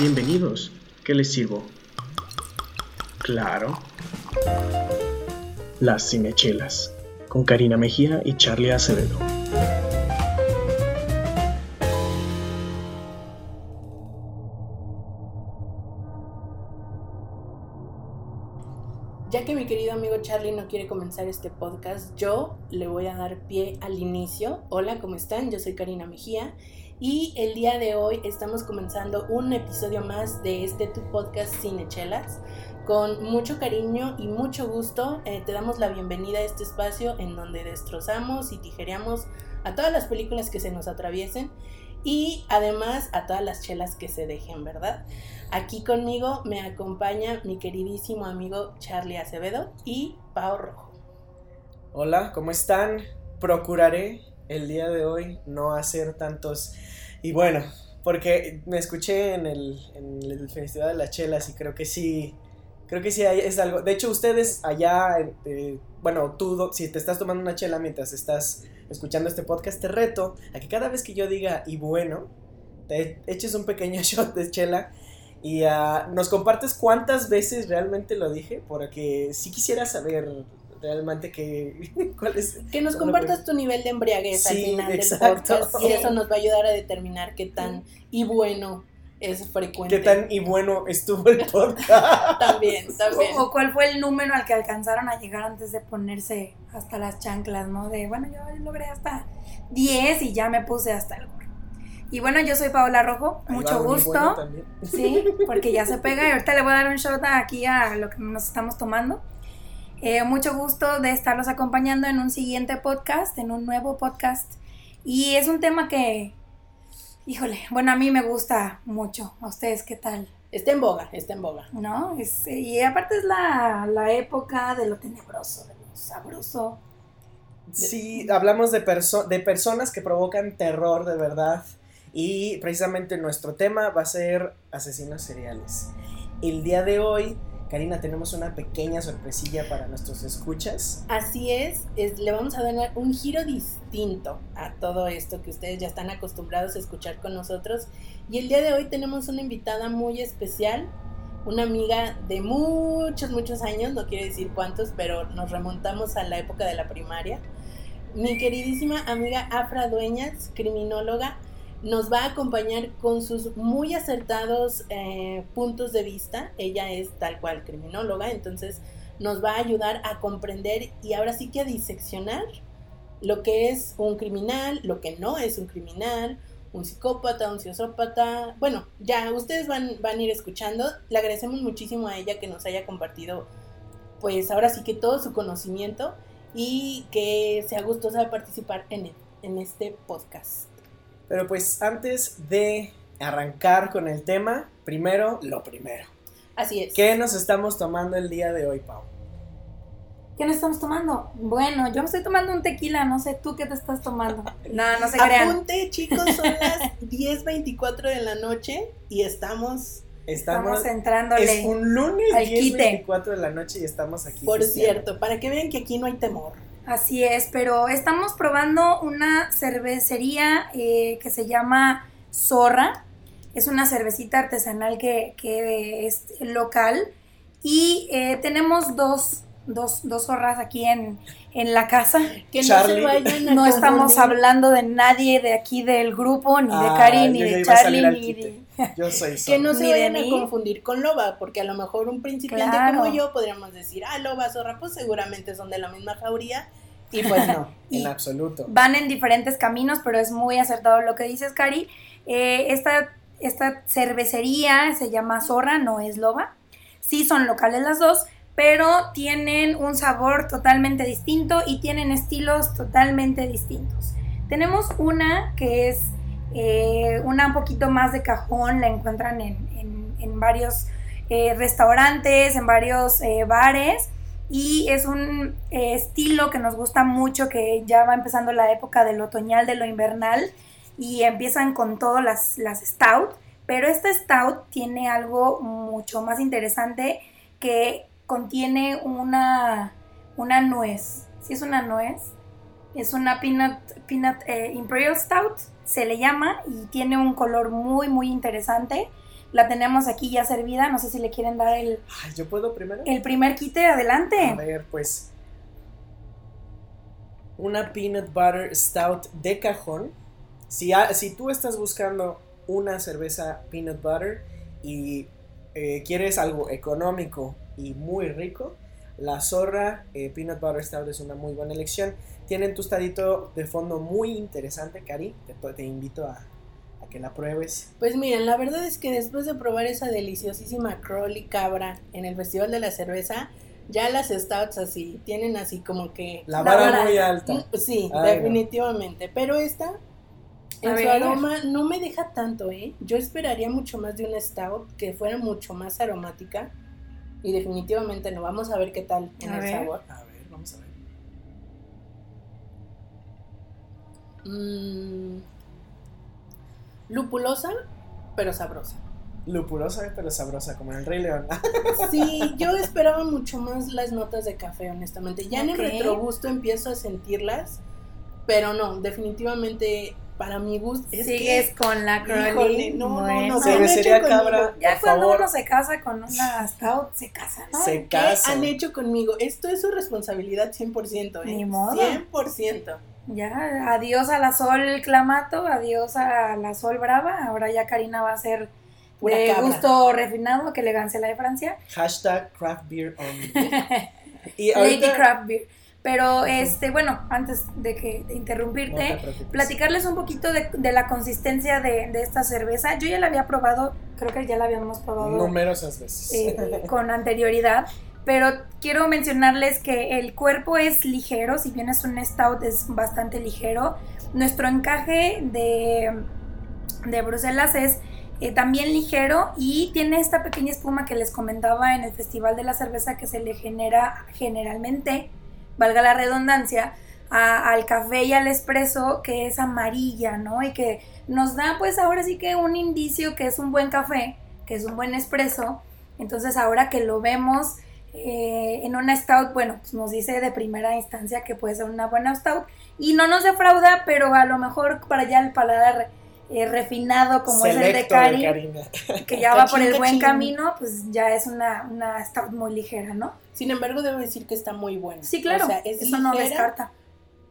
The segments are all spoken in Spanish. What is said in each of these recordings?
Bienvenidos. ¿Qué les sirvo? Claro. Las Cinechelas, con Karina Mejía y Charlie Acevedo. Charlie no quiere comenzar este podcast, yo le voy a dar pie al inicio. Hola, ¿cómo están? Yo soy Karina Mejía y el día de hoy estamos comenzando un episodio más de este tu podcast Cinechelas. Con mucho cariño y mucho gusto eh, te damos la bienvenida a este espacio en donde destrozamos y tijereamos a todas las películas que se nos atraviesen y además a todas las chelas que se dejen, ¿verdad? Aquí conmigo me acompaña mi queridísimo amigo Charlie Acevedo y Pau Rojo. Hola, ¿cómo están? Procuraré el día de hoy no hacer tantos... Y bueno, porque me escuché en el, en el Festival de las Chelas y creo que sí, creo que sí es algo... De hecho, ustedes allá, eh, bueno, tú, si te estás tomando una chela mientras estás escuchando este podcast, te reto a que cada vez que yo diga y bueno, te eches un pequeño shot de chela y uh, nos compartes cuántas veces realmente lo dije, porque sí quisiera saber realmente que cuál es que nos compartas tu nivel de embriaguez al final exacto. del podcast y eso nos va a ayudar a determinar qué tan y bueno es frecuente. ¿Qué tan y bueno estuvo el podcast? también, también. O, cuál fue el número al que alcanzaron a llegar antes de ponerse hasta las chanclas, ¿no? De, bueno, yo logré hasta 10 y ya me puse hasta el y bueno, yo soy Paola Rojo, mucho gusto. sí, porque ya se pega y ahorita le voy a dar un shot aquí a lo que nos estamos tomando. Eh, mucho gusto de estarlos acompañando en un siguiente podcast, en un nuevo podcast. Y es un tema que, híjole, bueno, a mí me gusta mucho. ¿A ustedes qué tal? Está en boga, está en boga. ¿No? y aparte es la, la época de lo tenebroso, de lo sabroso. Sí, hablamos de, de personas que provocan terror de verdad. Y precisamente nuestro tema va a ser asesinos seriales. El día de hoy, Karina, tenemos una pequeña sorpresilla para nuestros escuchas. Así es, le vamos a dar un giro distinto a todo esto que ustedes ya están acostumbrados a escuchar con nosotros. Y el día de hoy tenemos una invitada muy especial, una amiga de muchos, muchos años, no quiero decir cuántos, pero nos remontamos a la época de la primaria. Mi queridísima amiga Afra Dueñas, criminóloga, nos va a acompañar con sus muy acertados eh, puntos de vista. Ella es tal cual criminóloga, entonces nos va a ayudar a comprender y ahora sí que a diseccionar lo que es un criminal, lo que no es un criminal, un psicópata, un sociópata. Bueno, ya ustedes van, van a ir escuchando. Le agradecemos muchísimo a ella que nos haya compartido, pues ahora sí que todo su conocimiento y que sea gustosa de participar en, en este podcast. Pero pues antes de arrancar con el tema, primero lo primero. Así es. ¿Qué nos estamos tomando el día de hoy, Pau? ¿Qué nos estamos tomando? Bueno, yo me estoy tomando un tequila, no sé tú qué te estás tomando. No, no se crean. Apunte, chicos, son las 10.24 de la noche y estamos... Estamos, entrándole Es un lunes 10.24 de la noche y estamos aquí. Por cierto, para que vean que aquí no hay temor. Así es, pero estamos probando una cervecería eh, que se llama Zorra. Es una cervecita artesanal que, es local. Y eh, tenemos dos, dos, dos zorras aquí en, en la casa. Que no se vayan a No estamos hablando de nadie de aquí del grupo, ni de ah, Cari, ni de Charlie, ni de... Yo soy Que no se vayan a confundir con loba, porque a lo mejor un principiante como yo podríamos decir, ah, loba, zorra, pues seguramente son de la misma jauría. Y pues no, en absoluto. Van en diferentes caminos, pero es muy acertado lo que dices, Cari. Eh, esta, esta cervecería se llama Zorra, no es loba. Sí son locales las dos, pero tienen un sabor totalmente distinto y tienen estilos totalmente distintos. Tenemos una que es eh, una un poquito más de cajón, la encuentran en, varios eh, restaurantes, en varios eh, bares. Y es un estilo que nos gusta mucho, que ya va empezando la época del otoñal, de lo invernal y empiezan con todas las, stout, pero esta stout tiene algo mucho más interesante que contiene una, una nuez. Si es una nuez, es una peanut imperial stout se le llama y tiene un color muy muy interesante. La tenemos aquí ya servida. No sé si le quieren dar el, ¿Yo puedo primero? el primer quite. A Adelante. ver, pues. Una peanut butter stout de cajón. Si, ha- si tú estás buscando una cerveza peanut butter y eh, quieres algo económico y muy rico, la Zorra eh, Peanut Butter Stout es una muy buena elección. Tienen tostadito de fondo muy interesante, Cari. Te, te invito a, a que la pruebes. Pues miren, la verdad es que después de probar esa deliciosísima crawly cabra en el Festival de la Cerveza, ya las stouts así, tienen así como que... La La vara muy alta. Mm, Sí, Ay, no. definitivamente. Pero esta, en A su ver. aroma, no me deja tanto, ¿eh? Yo esperaría mucho más de una stout que fuera mucho más aromática. Y definitivamente no. Vamos a ver qué tal en A el ver. sabor. A ver, vamos a ver. Mm, lupulosa, pero sabrosa. Lupulosa pero sabrosa, como en el Rey León. Sí, yo esperaba mucho más las notas de café, honestamente. Ya en el retrogusto empiezo a sentirlas, pero no, definitivamente para mi gusto es Sigues con la Crowley. no, no, Bueno. no, Cervecería? Cabra, Ya por cuando favor, uno se casa con una stout, se casa, ¿no? se ¿Qué casa. han hecho conmigo? Esto es su responsabilidad 100%, ¿eh? Ni modo. 100%. Ya, adiós a la Sol Clamato, adiós a la Sol Brava. Ahora ya Karina va a ser Pura de cabra. gusto refinado, que elegancia la de Francia. Hashtag craft beer only. Y Lady ahorita, Craft Beer. Pero, este, bueno, antes de que de interrumpirte, No platicarles un poquito de, de la consistencia de, de esta cerveza. Yo ya la había probado, creo que ya la habíamos probado numerosas veces. eh, con anterioridad, pero quiero mencionarles que el cuerpo es ligero, si bien es un stout es bastante ligero. Nuestro encaje de, de Bruselas es eh, también ligero y tiene esta pequeña espuma que les comentaba en el Festival de la Cerveza que se le genera generalmente, valga la redundancia, al café y al espresso que es amarilla, ¿no? Y que nos da pues ahora sí que un indicio que es un buen café, que es un buen espresso. Entonces ahora que lo vemos eh, en una stout, bueno, pues nos dice de primera instancia que puede ser una buena stout y no nos defrauda, pero a lo mejor para allá el paladar eh, refinado como es el de Cari, que ya va por Cachín, el buen camino, pues ya es una, una stout muy ligera, ¿no? Sin embargo, debo decir que está muy buena. Sí, claro, O sea, es eso no descarta.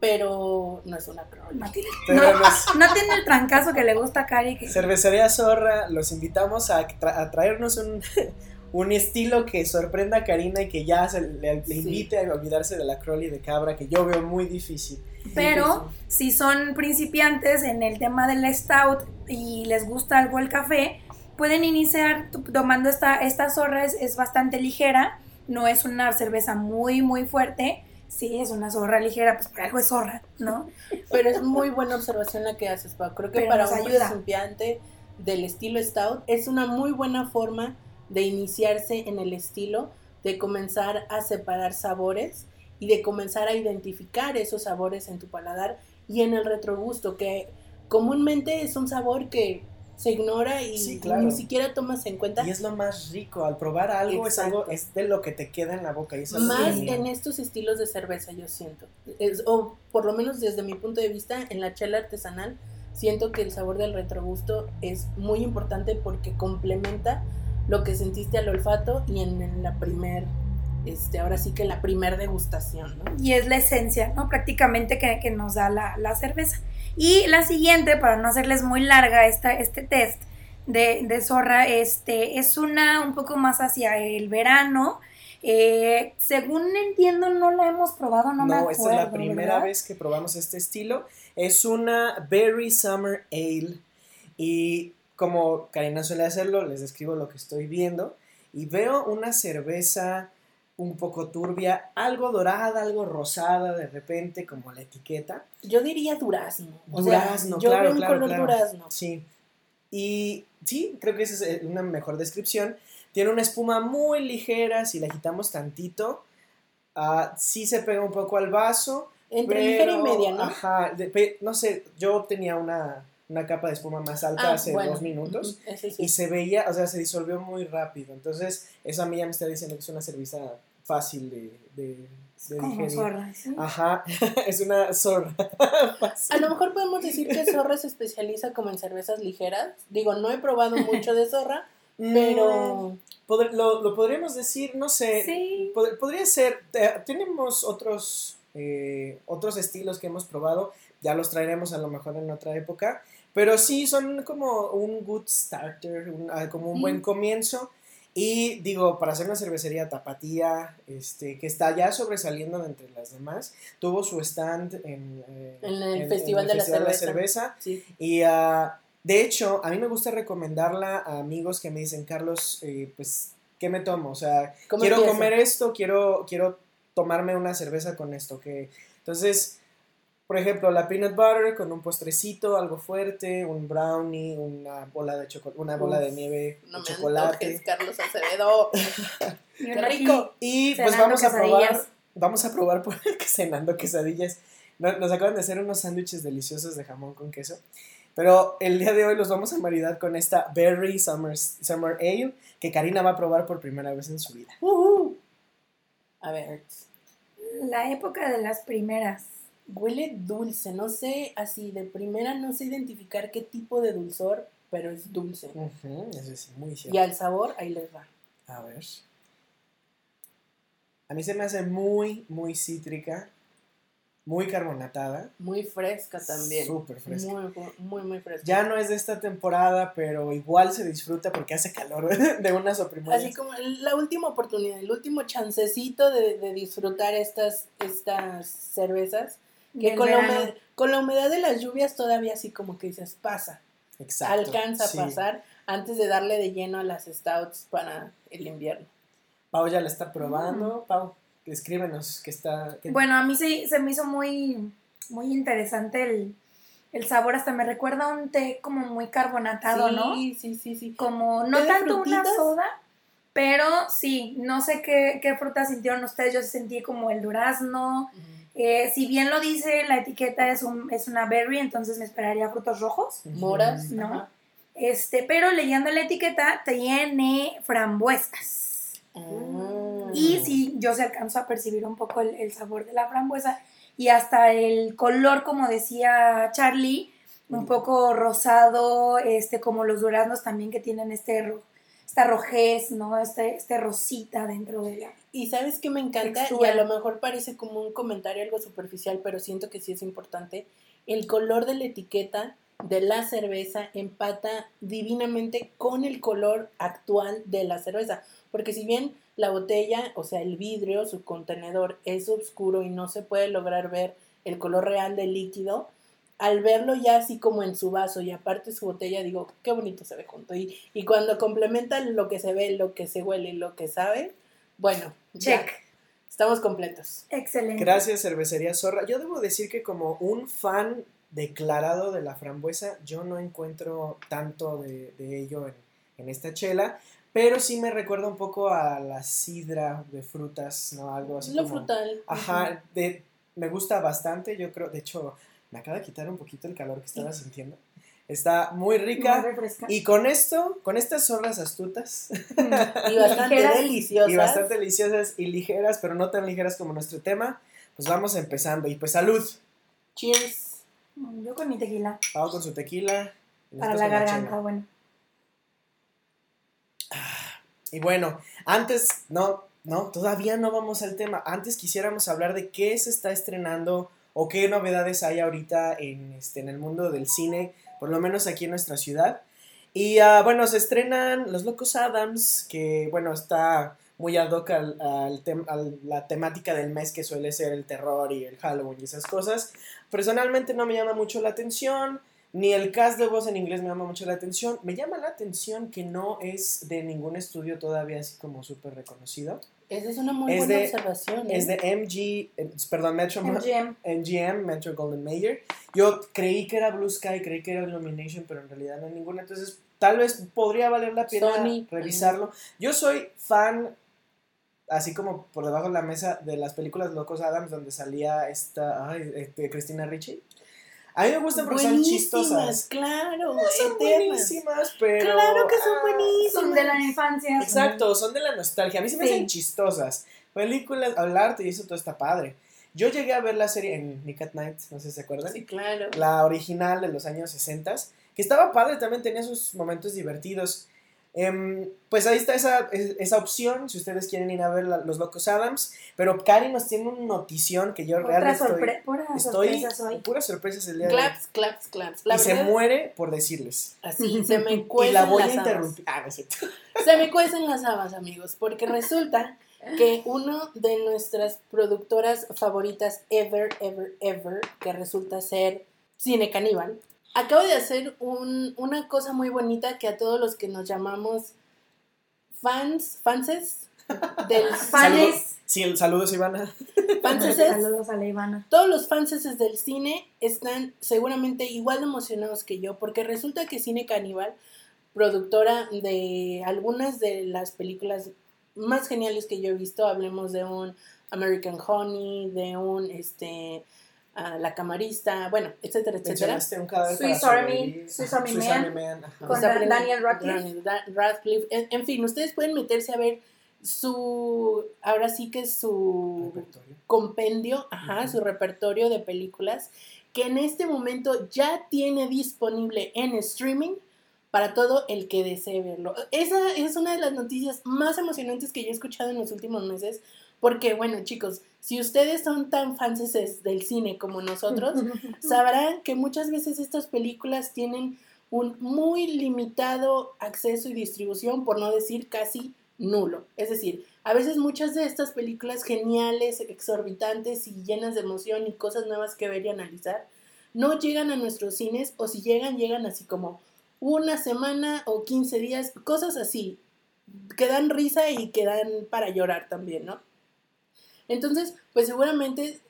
pero no es una Crowley. No no- tiene el trancazo que le gusta a Cari. que- Cervecería Zorra, los invitamos a, tra- a traernos un, un estilo que sorprenda a Karina y que ya se le, le Sí. invite a olvidarse de la Crowley de cabra, que yo veo muy difícil. Pero si son principiantes en el tema del stout y les gusta algo el café, pueden iniciar tomando esta, esta zorra, es, es bastante ligera, no es una cerveza muy, muy fuerte. Sí, es una zorra ligera, pues por algo es zorra, ¿no? Pero es muy buena observación la que haces, Pau. Creo que Pero para un ayuda. principiante del estilo Stout es una muy buena forma de iniciarse en el estilo, de comenzar a separar sabores y de comenzar a identificar esos sabores en tu paladar y en el retrogusto, que comúnmente es un sabor que se ignora y Sí, claro. ni siquiera tomas en cuenta. Y es lo más rico, al probar algo es algo, es de lo que te queda en la boca. Y eso es Más en estos estilos de cerveza, yo siento. Es- o por lo menos desde mi punto de vista, en la chela artesanal, siento que el sabor del retrogusto es muy importante porque complementa lo que sentiste al olfato y en, en la primer, este, ahora sí que la primer degustación, ¿no? Y es la esencia, ¿no? Prácticamente que, que nos da la, la cerveza. Y la siguiente, para no hacerles muy larga esta, este test de, de zorra, este, es una un poco más hacia el verano. Eh, según entiendo, no la hemos probado, no, me No, acuerdo. esta es la primera ¿verdad? vez que probamos este estilo. Es una Berry Summer Ale. Y como Karina suele hacerlo, les describo lo que estoy viendo. Y veo una cerveza un poco turbia, algo dorada, algo rosada de repente, como la etiqueta. Yo diría durazno. O sea, Durazno, yo claro, veo un claro, color claro. durazno. Sí. Y sí, creo que esa es eh, una mejor descripción. Tiene una espuma muy ligera, si la agitamos tantito, ah, sí se pega un poco al vaso. Entre ligera y pero, media, ¿no? Ajá, de- no sé, yo tenía una, una capa de espuma más alta Ah, hace bueno. dos minutos sí. y se veía, o sea, se disolvió muy rápido. Entonces, eso a mí ya me está diciendo que es una cerveza fácil de, de, de Como digerir. zorra, ¿sí? Ajá, es una zorra. fácil. A lo mejor podemos decir que Zorra se especializa como en cervezas ligeras. Digo, no he probado mucho de Zorra, pero... Lo, lo podríamos decir, no sé, Sí. pod- podría ser, te- tenemos otros, eh, otros estilos que hemos probado, ya los traeremos a lo mejor en otra época, pero sí son como un good starter, un- ah, como un buen comienzo. Y digo, para hacer una cervecería tapatía, este, que está ya sobresaliendo de entre las demás, tuvo su stand en, eh, En el Festival de la Cerveza. Cerveza. Sí. Y ah, de hecho, a mí me gusta recomendarla a amigos que me dicen, Carlos, eh, pues, ¿qué me tomo? O sea, ¿Cómo quiero comer esto, quiero, quiero tomarme una cerveza con esto. Que... Entonces, por ejemplo, la peanut butter con un postrecito, algo fuerte, un brownie, una bola de chocolate, una bola de nieve No de me chocolate. antojes, Carlos Acevedo. ¡Qué rico! Y pues vamos a probar, vamos a probar por cenando quesadillas. No- Nos acaban de hacer unos sándwiches deliciosos de jamón con queso. Pero el día de hoy los vamos a maridar con esta Berry Summer, Summer Ale que Karina va a probar por primera vez en su vida. Ujú. A ver, La época de las primeras. Huele dulce, no sé, así de primera no sé identificar qué tipo de dulzor, pero es dulce. Eso es muy Y cierto. al sabor, ahí les va. A ver. A mí se me hace muy, muy cítrica, muy carbonatada. Muy fresca también. Súper fresca. Muy, muy, muy fresca. Ya no es de esta temporada, pero igual se disfruta porque hace calor de unas oprimorias. Así como la última oportunidad, el último chancecito de, de disfrutar estas, estas cervezas, que con la, humedad, con la humedad de las lluvias todavía así como que dices, pasa, Exacto. alcanza sí. a pasar antes de darle de lleno a las stouts para el invierno. Pau ya la está probando. Pau, escríbenos que está. que- Bueno, a mí sí se me hizo muy, muy interesante el, el sabor. Hasta me recuerda a un té como muy carbonatado, sí, ¿no? sí, sí, sí. Como no ¿Té de tanto una soda, pero sí, no sé qué, qué frutas sintieron ustedes. Yo sentí como el durazno. Eh, si bien lo dice la etiqueta es, un, es una berry, entonces me esperaría frutos rojos. Moras, No. ajá. Este, pero leyendo la etiqueta tiene frambuesas. Ah. Y sí, yo se alcanzo a percibir un poco el, el sabor de la frambuesa y hasta el color, como decía Charlie, un poco rosado, este, como los duraznos también que tienen este esta rojez, ¿no? Este, este rosita dentro de la... Y sabes que me encanta, Textura. y a lo mejor parece como un comentario algo superficial, pero siento que sí es importante. El color de la etiqueta de la cerveza empata divinamente con el color actual de la cerveza. Porque si bien la botella, o sea, el vidrio, su contenedor es oscuro y no se puede lograr ver el color real del líquido, al verlo ya así como en su vaso y aparte su botella, digo, qué bonito se ve junto. Y, y cuando complementan lo que se ve, lo que se huele y lo que sabe, bueno, ya, Check. estamos completos. Excelente. Gracias, Cervecería Zorra. Yo debo decir que como un fan declarado de la frambuesa, yo no encuentro tanto de, de ello en, en esta chela, pero sí me recuerda un poco a la sidra de frutas, ¿no? Algo así Lo como... frutal. Ajá, de, me gusta bastante, yo creo, de hecho, me acaba de quitar un poquito el calor que estaba sintiendo. Está muy Muy rica. refrescante. Y con esto, con estas zorras astutas Y bastante deliciosas. y bastante deliciosas y ligeras, pero no tan ligeras como nuestro tema, pues vamos empezando. Y pues salud. Cheers. Mm, Yo con mi tequila. Pau con su tequila. y Para la garganta, bueno. Y bueno, antes, no, no, todavía no vamos al tema. Antes quisiéramos hablar de qué se está estrenando o qué novedades hay ahorita en, este, en el mundo del cine, por lo menos aquí en nuestra ciudad. Y ah, bueno, se estrenan Los Locos Adams, que bueno, está muy ad hoc al, al a la temática del mes que suele ser el terror y el Halloween y esas cosas. Personalmente no me llama mucho la atención, ni el cast de voz en inglés me llama mucho la atención. Me llama la atención que no es de ningún estudio todavía así como súper reconocido. Esa es una muy Es buena de- observación. ¿eh? Es de MG, eh, perdón, Metro, MGM. MGM, Metro Golden Mayer. Yo creí que era Blue Sky, creí que era Illumination, pero en realidad no hay ninguna. Entonces, tal vez podría valer la pena Sony. revisarlo. Yo soy fan, así como por debajo de la mesa, de las películas Locos Adams, donde salía esta, ay, este, Cristina Ricci. A mí me gustan porque son Buenísimas, chistosas. claro, Son eternas. buenísimas, pero... Claro que son ah, buenísimas. Son de la infancia. Exacto, son de la nostalgia. A mí se me Sí. hacen chistosas. Películas, hablarte y eso todo está padre. Yo llegué a ver la serie en Nick at Night, no sé si se acuerdan. Sí, claro. La original de los años 60, que estaba padre, también tenía sus momentos divertidos. Em, pues ahí está esa, esa opción, si ustedes quieren ir a ver la- Los Locos Adams. Pero Cari nos tiene una notición que yo Otra realmente estoy, puras estoy sorpresas puras sorpresas el día de hoy. Claps, claps, claps. La y se muere por decirles. así, se me Y cuecen la voy a las habas. interrumpir. Ah, no es cierto. Se me cuecen las habas, amigos, porque resulta que uno de nuestras productoras favoritas ever, ever, ever, que resulta ser Cine Caníbal, acaba de hacer un- una cosa muy bonita que a todos los que nos llamamos fans, fanses del Fanes. Sí, el saludos, Ivana. fanses, Saludos a la Ivana. todos los fanses del cine están seguramente igual de emocionados que yo, porque resulta que Cine Caníbal, productora de algunas de las películas más geniales que yo he visto, hablemos de un American Honey, de un este La Camarista, bueno, etcétera, etcétera. Swiss Army. Swiss Army Swiss Man. Man. Con Daniel Radcliffe. Radcliffe. En, en fin, ustedes pueden meterse a ver su, ahora sí que su Repertorio. compendio, ajá, su repertorio de películas que en este momento ya tiene disponible en streaming para todo el que desee verlo. Esa es una de las noticias más emocionantes que yo he escuchado en los últimos meses, porque bueno, chicos, si ustedes son tan fans del cine como nosotros, sabrán que muchas veces estas películas tienen un muy limitado acceso y distribución, por no decir casi nulo. Es decir, a veces muchas de estas películas geniales, exorbitantes y llenas de emoción y cosas nuevas que ver y analizar, no llegan a nuestros cines o si llegan, llegan así como una semana o 15 días, cosas así, que dan risa y que dan para llorar también, ¿no? Entonces, pues seguramente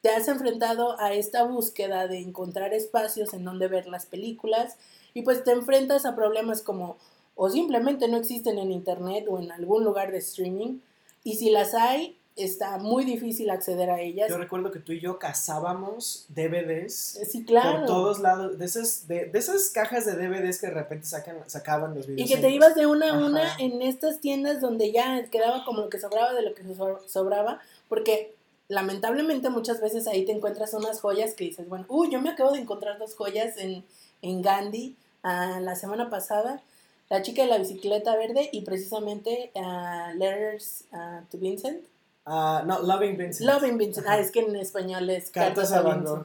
te has enfrentado a esta búsqueda de encontrar espacios en donde ver las películas y pues te enfrentas a problemas como o simplemente no existen en internet o en algún lugar de streaming y si las hay está muy difícil acceder a ellas. Yo recuerdo que tú y yo cazábamos DVDs Sí, claro. por todos lados, de esas, de, de esas cajas de DVDs que de repente sacan, sacaban los Y videos. que te ibas de una a Ajá. una en estas tiendas donde ya quedaba como lo que sobraba de lo que so- sobraba, porque lamentablemente muchas veces ahí te encuentras unas joyas que dices, bueno, uy, yo me acabo de encontrar dos joyas en, en Gandhi ah, la semana pasada, La chica de la bicicleta verde y precisamente ah, Letters ah, to Vincent. Ah, no, Loving Vincent. Loving Vincent, ah, es que en español es Cartas a Vincent.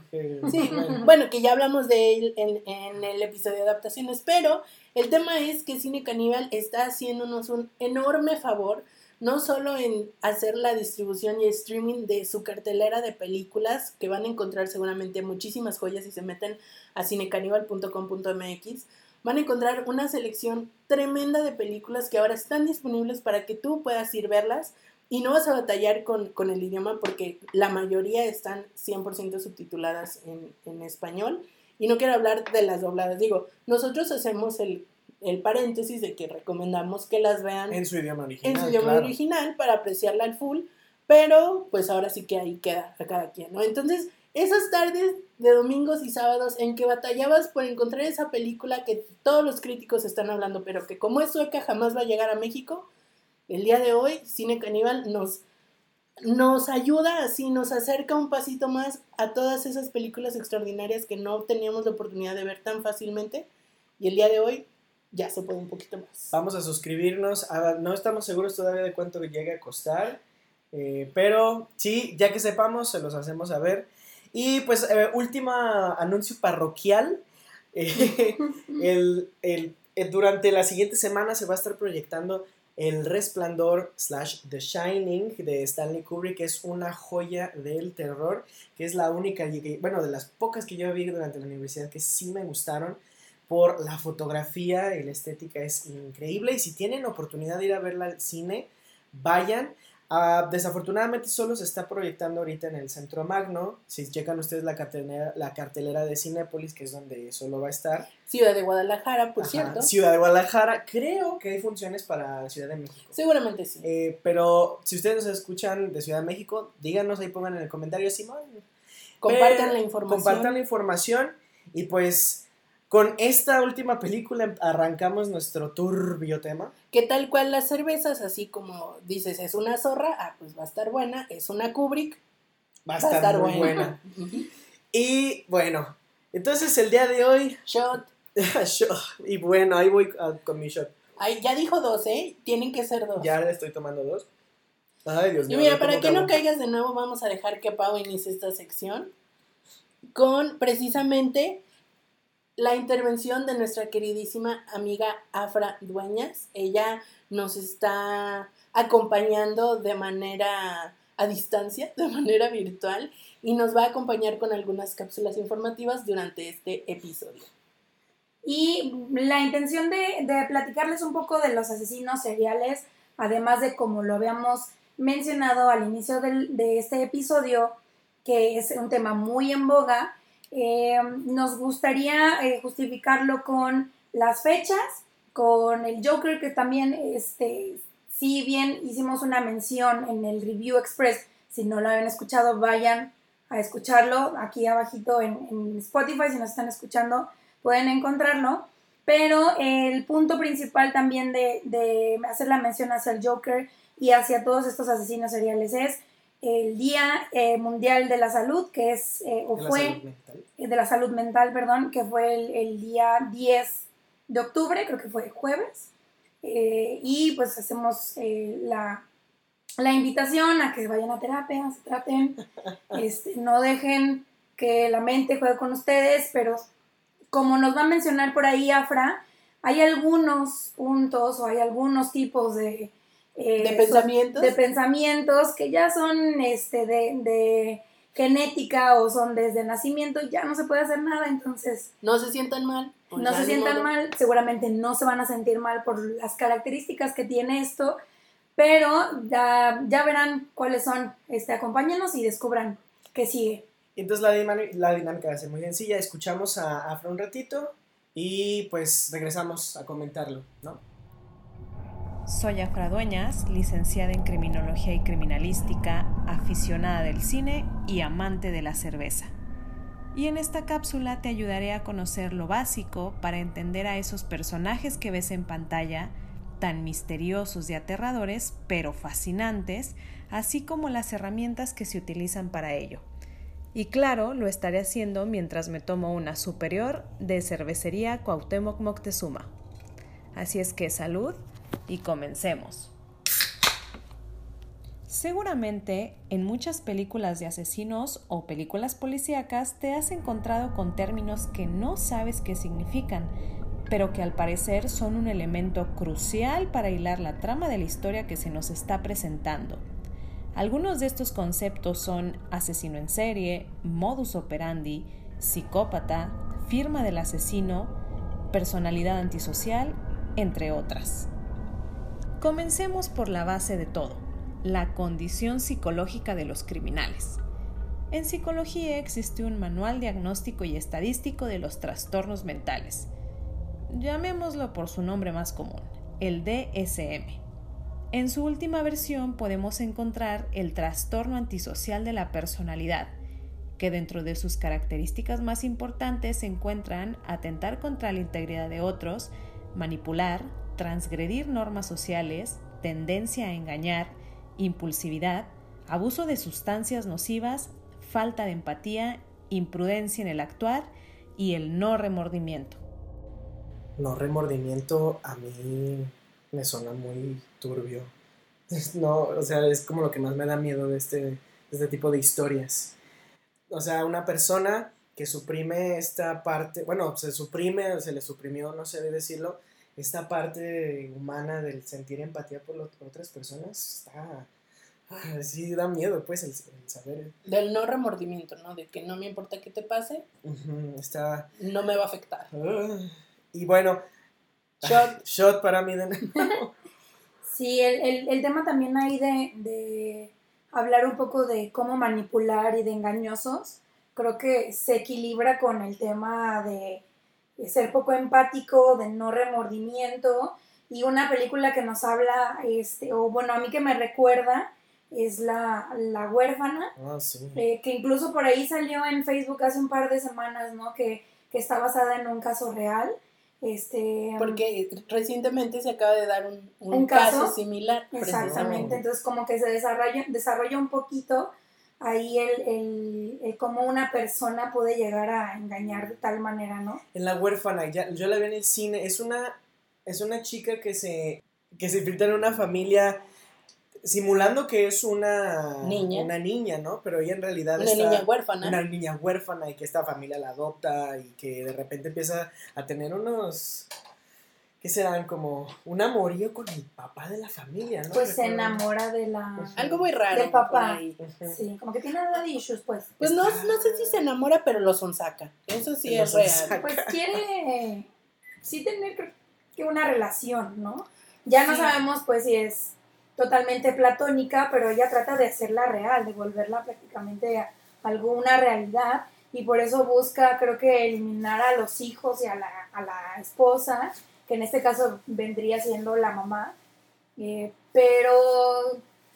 Sí, bueno. bueno, que ya hablamos de él en, en el episodio de adaptaciones, pero el tema es que Cine Caníbal está haciéndonos un enorme favor, no solo en hacer la distribución y streaming de su cartelera de películas, que van a encontrar seguramente muchísimas joyas si se meten a cinecaníbal.com.mx, van a encontrar una selección tremenda de películas que ahora están disponibles para que tú puedas ir verlas y no vas a batallar con, con el idioma porque la mayoría están 100% subtituladas en, en español. Y no quiero hablar de las dobladas. Digo, nosotros hacemos el, el paréntesis de que recomendamos que las vean En su idioma original. en su idioma claro. original para apreciarla al full, pero pues ahora sí que ahí queda a cada quien, ¿no? Entonces, esas tardes de domingos y sábados en que batallabas por encontrar esa película que todos los críticos están hablando, pero que como es sueca jamás va a llegar a México, el día de hoy Cine Caníbal nos, nos ayuda así, nos acerca un pasito más a todas esas películas extraordinarias que no teníamos la oportunidad de ver tan fácilmente y el día de hoy ya se puede un poquito más. Vamos a suscribirnos. a- no estamos seguros todavía de cuánto llegue a costar. eh, pero sí, ya que sepamos, se los hacemos saber. Y pues, eh, último anuncio parroquial. eh, el- el- eh, durante la siguiente semana se va a estar proyectando El Resplandor slash The Shining de Stanley Kubrick, que es una joya del terror, que es la única, bueno, de las pocas que yo vi durante la universidad que sí me gustaron por la fotografía y la estética es increíble y si tienen oportunidad de ir a verla al cine, vayan. Ah, desafortunadamente solo se está proyectando ahorita en el Centro Magno. Si checan ustedes la cartelera, la cartelera de Cinépolis, que es donde solo va a estar. Ciudad de Guadalajara, por Ajá, cierto. Ciudad de Guadalajara. Creo que hay funciones para Ciudad de México. Seguramente sí. Eh, pero si ustedes nos escuchan de Ciudad de México, díganos ahí, pongan en el comentario, Simón. Compartan Eh, la información. Compartan la información y pues con esta última película arrancamos nuestro turbio tema. Que tal cual las cervezas, así como dices, es una zorra, ah, pues va a estar buena. Es una Kubrick, Va a estar, muy buena. Ujú. Y bueno, entonces el día de hoy, Shot. y bueno, ahí voy ah, con mi shot. Ay, ya dijo dos, ¿eh? Tienen que ser dos. Ya le estoy tomando dos. Ay, Dios Y mío. mira, no para que no caigas de nuevo, vamos a dejar que Pau inicie esta sección con precisamente la intervención de nuestra queridísima amiga Afra Dueñas. Ella nos está acompañando de manera a distancia, de manera virtual, y nos va a acompañar con algunas cápsulas informativas durante este episodio. Y la intención de, platicarles un poco de los asesinos seriales, además de como lo habíamos mencionado al inicio de este episodio, que es un tema muy en boga, eh, nos gustaría eh, justificarlo con las fechas, con el Joker, que también, este, si bien hicimos una mención en el Review Express, si no lo habían escuchado, vayan a escucharlo aquí abajito en, en Spotify, si nos están escuchando, pueden encontrarlo. Pero el punto principal también de, de hacer la mención hacia el Joker y hacia todos estos asesinos seriales es el Día eh, Mundial de la Salud, que es, eh, o De la fue, mental. eh, de la salud mental, perdón, que fue el, el día 10 de octubre, creo que fue jueves. Eh, y pues hacemos la, la invitación a que vayan a terapia, se traten, este, no dejen que la mente juegue con ustedes, pero como nos va a mencionar por ahí Afra, hay algunos puntos o hay algunos tipos de, eh, ¿De pensamientos? de pensamientos que ya son este, de, de genética o son desde nacimiento, ya no se puede hacer nada, entonces No se sientan mal. pues no se sientan modo. mal, seguramente no se van a sentir mal por las características que tiene esto, pero ya, ya verán cuáles son. Este, acompáñenos y descubran qué sigue. Entonces la, la dinámica va a ser muy sencilla. Escuchamos a Afra un ratito y pues regresamos a comentarlo, ¿no? Soy Afra Dueñas, licenciada en Criminología y Criminalística, aficionada del cine y amante de la cerveza. Y en esta cápsula te ayudaré a conocer lo básico para entender a esos personajes que ves en pantalla, tan misteriosos y aterradores, pero fascinantes, así como las herramientas que se utilizan para ello. Y claro, lo estaré haciendo mientras me tomo una superior de cervecería Cuauhtémoc Moctezuma. Así es que salud y comencemos. Seguramente en muchas películas de asesinos o películas policíacas te has encontrado con términos que no sabes qué significan, pero que al parecer son un elemento crucial para hilar la trama de la historia que se nos está presentando. Algunos de estos conceptos son asesino en serie, modus operandi, psicópata, firma del asesino, personalidad antisocial, entre otras. Comencemos por la base de todo, la condición psicológica de los criminales. En psicología existe un manual diagnóstico y estadístico de los trastornos mentales. Llamémoslo por su nombre más común, el DSM. En su última versión podemos encontrar el trastorno antisocial de la personalidad, que dentro de sus características más importantes se encuentran atentar contra la integridad de otros, manipular, transgredir normas sociales, tendencia a engañar, impulsividad, abuso de sustancias nocivas, falta de empatía, imprudencia en el actuar y el no remordimiento. No, remordimiento a mí me suena muy turbio. No, o sea, es como lo que más me da miedo de este, este tipo de historias. O sea, una persona que suprime esta parte, bueno, se suprime, se le suprimió, no sé decirlo, esta parte humana del sentir empatía por lo- otras personas, está, ah, sí da miedo, pues, el, el saber, Del no remordimiento, ¿no? De que no me importa qué te pase, está, no me va a afectar. ah, y bueno, Shot. shot para mí de nuevo. Sí, el, el- el tema también ahí de, de hablar un poco de cómo manipular y de engañosos, creo que se equilibra con el tema de ser poco empático, de no remordimiento, y una película que nos habla, este, o bueno, a mí que me recuerda, es La, la huérfana, Ah, sí. eh, que incluso por ahí salió en Facebook hace un par de semanas, ¿no? Que, que está basada en un caso real. Este, Porque recientemente se acaba de dar un, un ¿Un caso? caso? similar. Exactamente, entonces como que se desarrolla, desarrolla un poquito ahí el, el, el cómo una persona puede llegar a engañar de tal manera, ¿no? En La huérfana, ya, yo la vi en el cine, es una, es una chica que se, que se infiltra en una familia simulando que es una Niña. una niña, ¿no? Pero ella en realidad Una está- niña huérfana. una niña huérfana y que esta familia la adopta y que de repente empieza a tener unos ¿qué serán? como un amorío con el papá de la familia, ¿no? Pues se enamora de la... Algo muy raro. Del papá. Ujú. Sí, como que tiene daddy issues, pues. Pues no, no sé si se enamora, pero lo sonsaca. Eso sí es real. Pues quiere sí tener que una relación, ¿no? Ya no Sí. sabemos pues si es totalmente platónica, pero ella trata de hacerla real, de volverla prácticamente a alguna realidad y por eso busca creo que eliminar a los hijos y a la, a la esposa, que en este caso vendría siendo la mamá, Eh, pero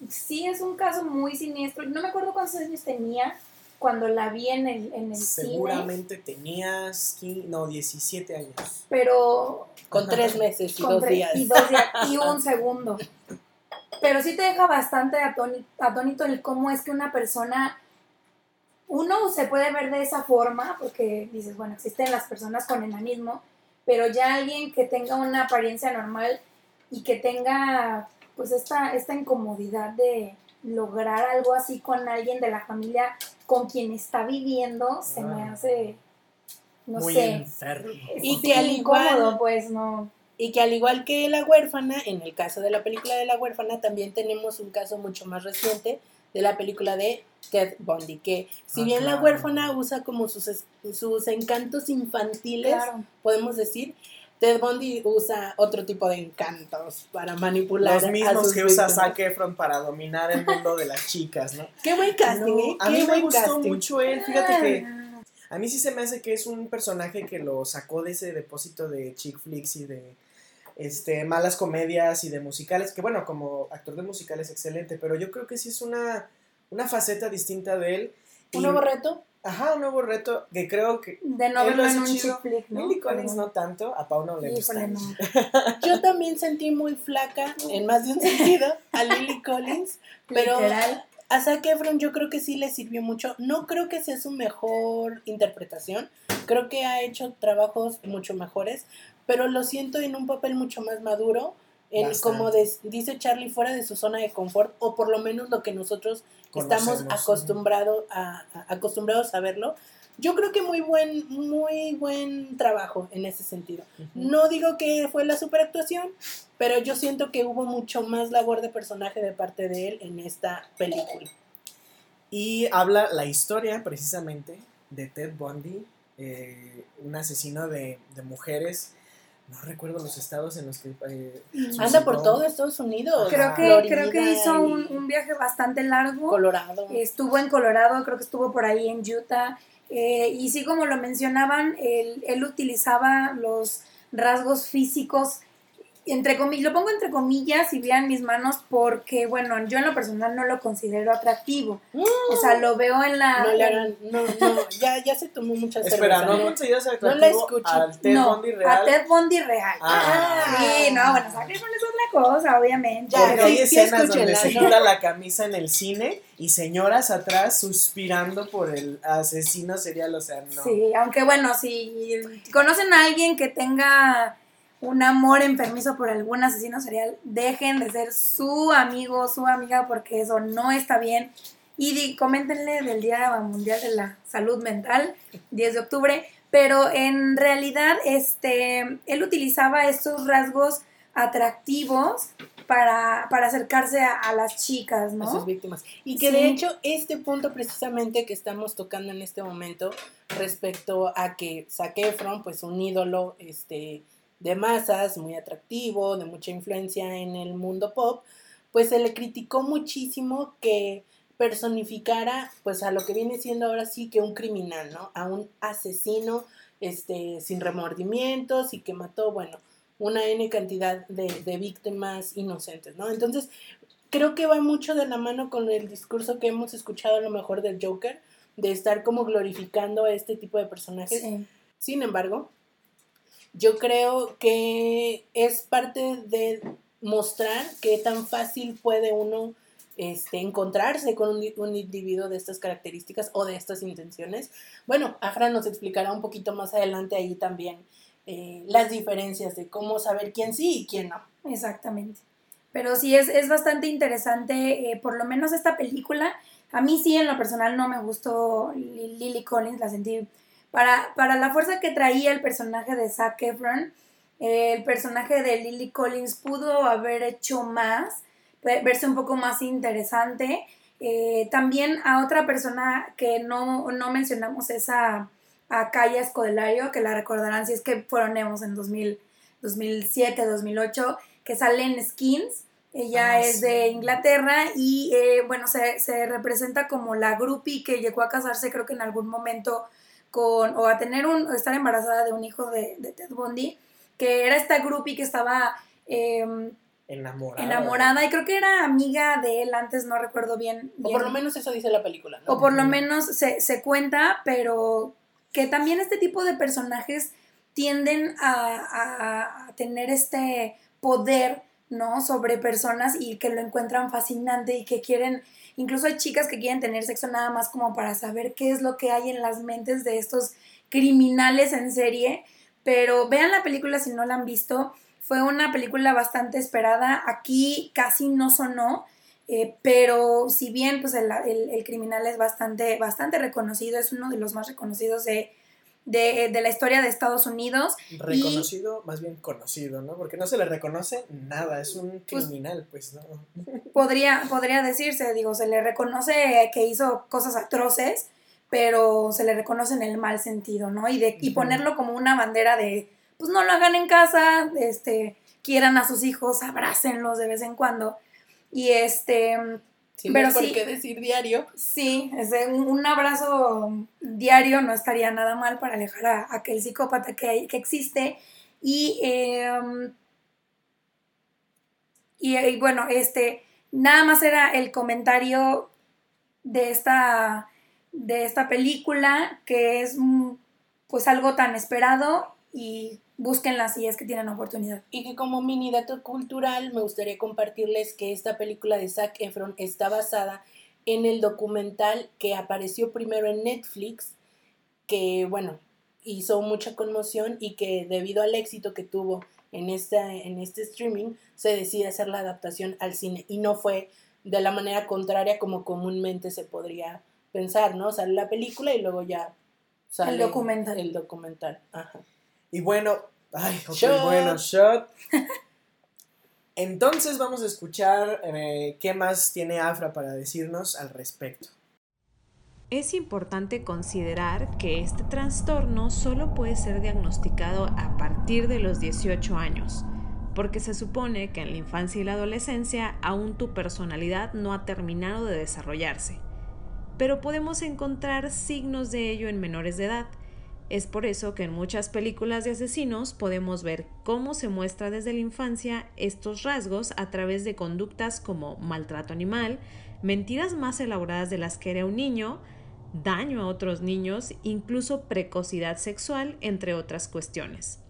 sí es un caso muy siniestro. No me acuerdo cuántos años tenía cuando la vi en el, en el cine, Seguramente tenías, qui- no, 17 años. pero Con tres meses y con dos tre- días. Y dos días y un segundo. Pero sí te deja bastante atónito, atónito el cómo es que una persona, uno se puede ver de esa forma, porque dices, bueno, existen las personas con enanismo, pero ya alguien que tenga una apariencia normal y que tenga pues esta, esta incomodidad de lograr algo así con alguien de la familia con quien está viviendo, se me Ah. hace, no Muy sé. enfermo. Y sí, que al igual- incómodo, pues no. Y que al igual que La huérfana, en el caso de la película de La huérfana, también tenemos un caso mucho más reciente de la película de Ted Bundy, que si Ah, bien La huérfana usa como sus, sus encantos infantiles, Claro. podemos decir, Ted Bundy usa otro tipo de encantos para manipular Los a mismos sus que usa. Zac Efron para dominar el mundo de las chicas, ¿no? Qué buen casting, No, ¿eh? a Qué mí me buen gustó casting. mucho él, fíjate que a mí sí se me hace que es un personaje que lo sacó de ese depósito de chick flicks y de este malas comedias y de musicales, que bueno, como actor de musicales excelente, pero yo creo que sí es una, una faceta distinta de él. y- Un nuevo reto. Ajá, un nuevo reto que creo que De no verlo lo en un chido. chick flick, ¿no? Lily Collins no tanto, a Pau no le gusta. No. Yo también sentí muy flaca, en más de un sentido, a Lily Collins, pero Literal. a Zac Efron yo creo que sí le sirvió mucho. No creo que sea su mejor interpretación, creo que ha hecho trabajos mucho mejores, pero lo siento en un papel mucho más maduro, en, Bastante. como dice Charlie, fuera de su zona de confort, o por lo menos lo que nosotros estamos Conocemos, acostumbrado a, a- acostumbrados a verlo. Yo creo que muy buen, muy buen trabajo en ese sentido. No digo que fue la superactuación, pero yo siento que hubo mucho más labor de personaje de parte de él en esta película. Y habla la historia precisamente de Ted Bundy, eh, un asesino de, de mujeres. No recuerdo los estados en los que... eh, Anda por todo Estados Unidos. Creo que, Florida creo que hizo un viaje bastante largo. Colorado. Estuvo en Colorado, creo que estuvo por ahí en Utah. eh, y sí, como lo mencionaban, él, él utilizaba los rasgos físicos, entre comillas, lo pongo entre comillas y vean mis manos porque, bueno, yo en lo personal no lo considero atractivo. O sea, lo veo en la... no no, no, ya, ya se tomó mucha Espera, cerveza. ¿no ¿eh? consideras No atractivo la escucho. al Ted no, Bundy real? a Ted Bundy real. Ah. Sí, no, bueno, Zac Efron es otra cosa, obviamente. Ya, Porque sí, hay sí, escenas donde escúchenla, se ¿no? quita la camisa en el cine y señoras atrás suspirando por el asesino serial, o sea, no. Sí, aunque bueno, si conocen a alguien que tenga un amor enfermizo por algún asesino serial, dejen de ser su amigo, su amiga, porque eso no está bien. Y di- coméntenle del Día Mundial de la Salud Mental, 10 de octubre. Pero en realidad, este, él utilizaba estos rasgos atractivos para, para acercarse a, a las chicas, a ¿no? sus víctimas. Y que Sí. de hecho este punto precisamente que estamos tocando en este momento respecto a que Zac Efron, pues un ídolo este, de masas, muy atractivo, de mucha influencia en el mundo pop, pues se le criticó muchísimo que personificara pues a lo que viene siendo ahora sí que un criminal, ¿no? A un asesino este, sin remordimientos y que mató, bueno, una N cantidad de, de víctimas inocentes, ¿no? Entonces, creo que va mucho de la mano con el discurso que hemos escuchado a lo mejor del Joker, de estar como glorificando a este tipo de personajes. Sí. Sin embargo, yo creo que es parte de mostrar qué tan fácil puede uno este, encontrarse con un, individuo de estas características o de estas intenciones. Bueno, Afra nos explicará un poquito más adelante ahí también eh, las diferencias de cómo saber quién sí y quién no. Exactamente. Pero sí, es, es bastante interesante, eh, por lo menos esta película. A mí sí, en lo personal, no me gustó Lily Collins, la sentí. Para, para la fuerza que traía el personaje de Zac Efron, eh, el personaje de Lily Collins pudo haber hecho más, verse un poco más interesante. Eh, también a otra persona que no, no mencionamos es a, a Kaya Escodelario, que la recordarán si es que fueron Emos en 2000, 2007, 2008 que sale en Skins. Ella Ah, es sí. de Inglaterra y, eh, bueno, se, se representa como la groupie que llegó a casarse, creo que en algún momento, con, o a tener un, o estar embarazada de un hijo de, de Ted Bundy, que era esta groupie que estaba eh, Enamorada. enamorada y creo que era amiga de él antes, no recuerdo bien. O por lo menos eso dice la película, ¿no? O por lo menos se, se cuenta, pero que también este tipo de personajes tienden a, a- a tener este poder, ¿no? Sobre personas y que lo encuentran fascinante y que quieren, incluso hay chicas que quieren tener sexo nada más como para saber qué es lo que hay en las mentes de estos criminales en serie. Pero vean la película si no la han visto. Fue una película bastante esperada. Aquí casi no sonó. Eh, pero si bien pues el, el- criminal es bastante, bastante reconocido, es uno de los más reconocidos de, de, de la historia de Estados Unidos, Reconocido, más bien conocido, ¿no? Porque no se le reconoce nada, es un Pues- criminal, pues, ¿no? podría, podría decirse, digo, se le reconoce que hizo cosas atroces, pero se le reconoce en el mal sentido, ¿no? Y, de, y ponerlo como una bandera de, pues no lo hagan en casa, este, quieran a sus hijos, abrácenlos de vez en cuando. Y este, Sin pero por sí. qué decir diario. Sí, un, un abrazo diario no estaría nada mal para alejar a, a aquel psicópata que, hay- que existe. Y, eh, y, y bueno, este, nada más era el comentario de esta, de esta película, que es mm, pues algo tan esperado y búsquenla si es que tienen oportunidad. Y que como mini dato cultural me gustaría compartirles que esta película de Zac Efron está basada en el documental que apareció primero en Netflix, que bueno, hizo mucha conmoción y que debido al éxito que tuvo en, esta, en este streaming, se decide hacer la adaptación al cine y no fue de la manera contraria como comúnmente se podría pensar, ¿no? Sale la película y luego ya sale documental. El documental, ajá. Y bueno, ay, ok, Shot. bueno, shot. Entonces vamos a escuchar eh, qué más tiene Afra para decirnos al respecto. Es importante considerar que este trastorno solo puede ser diagnosticado a partir de los 18 años, porque se supone que en la infancia y la adolescencia aún tu personalidad no ha terminado de desarrollarse. Pero podemos encontrar signos de ello en menores de edad. Es por eso que en muchas películas de asesinos podemos ver cómo se muestra desde la infancia estos rasgos a través de conductas como maltrato animal, mentiras más elaboradas de las que era un niño, daño a otros niños, incluso precocidad sexual, entre otras cuestiones.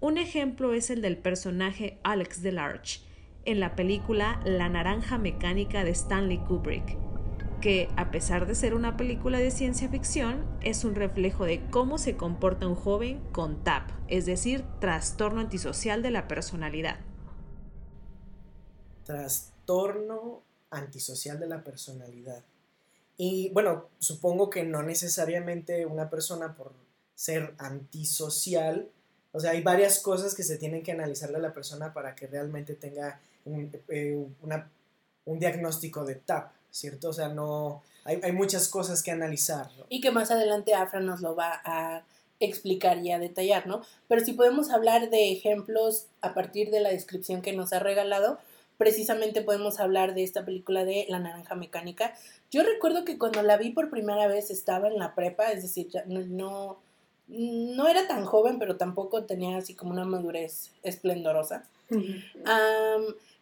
Un ejemplo es el del personaje Alex DeLarge en la película La Naranja Mecánica de Stanley Kubrick, que, a pesar de ser una película de ciencia ficción, es un reflejo de cómo se comporta un joven con TAP, es decir, trastorno antisocial de la personalidad. Trastorno antisocial de la personalidad. Y bueno, supongo que no necesariamente una persona por ser antisocial, o sea, hay varias cosas que se tienen que analizarle a la persona para que realmente tenga un, eh, un diagnóstico de TAP, ¿cierto? O sea, no, hay, hay muchas cosas que analizar. ¿no? y que más adelante Afra nos lo va a explicar y a detallar, ¿no? Pero si podemos hablar de ejemplos a partir de la descripción que nos ha regalado, precisamente podemos hablar de esta película de La Naranja Mecánica. Yo recuerdo que cuando la vi por primera vez estaba en la prepa, es decir, ya no, no, no era tan joven, pero tampoco tenía así como una madurez esplendorosa.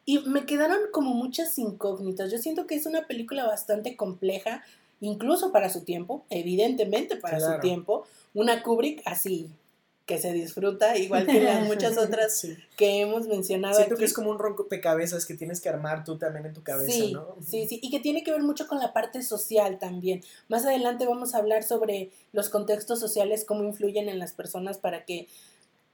Y me quedaron como muchas incógnitas. Yo siento que es una película bastante compleja, incluso para su tiempo, evidentemente para su tiempo. Una Kubrick así, que se disfruta, igual que las muchas otras Sí. que hemos mencionado. Siento aquí. que es como un rompecabezas que tienes que armar tú también en tu cabeza, sí, ¿no? Sí, sí, y que tiene que ver mucho con la parte social también. Más adelante vamos a hablar sobre los contextos sociales, cómo influyen en las personas para que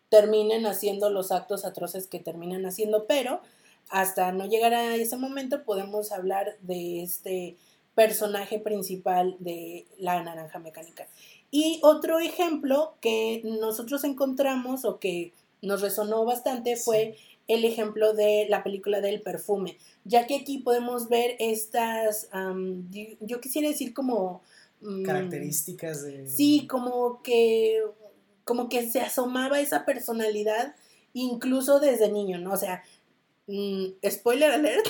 terminen haciendo los actos atroces que terminan haciendo, pero hasta no llegar a ese momento podemos hablar de este personaje principal de la naranja mecánica. Y otro ejemplo que nosotros encontramos o que nos resonó bastante fue el ejemplo de la película del perfume, ya que aquí podemos ver estas, yo quisiera decir como... Mm, Características de... Sí, como que, como que se asomaba esa personalidad incluso desde niño, ¿no? O sea, mm, spoiler alert,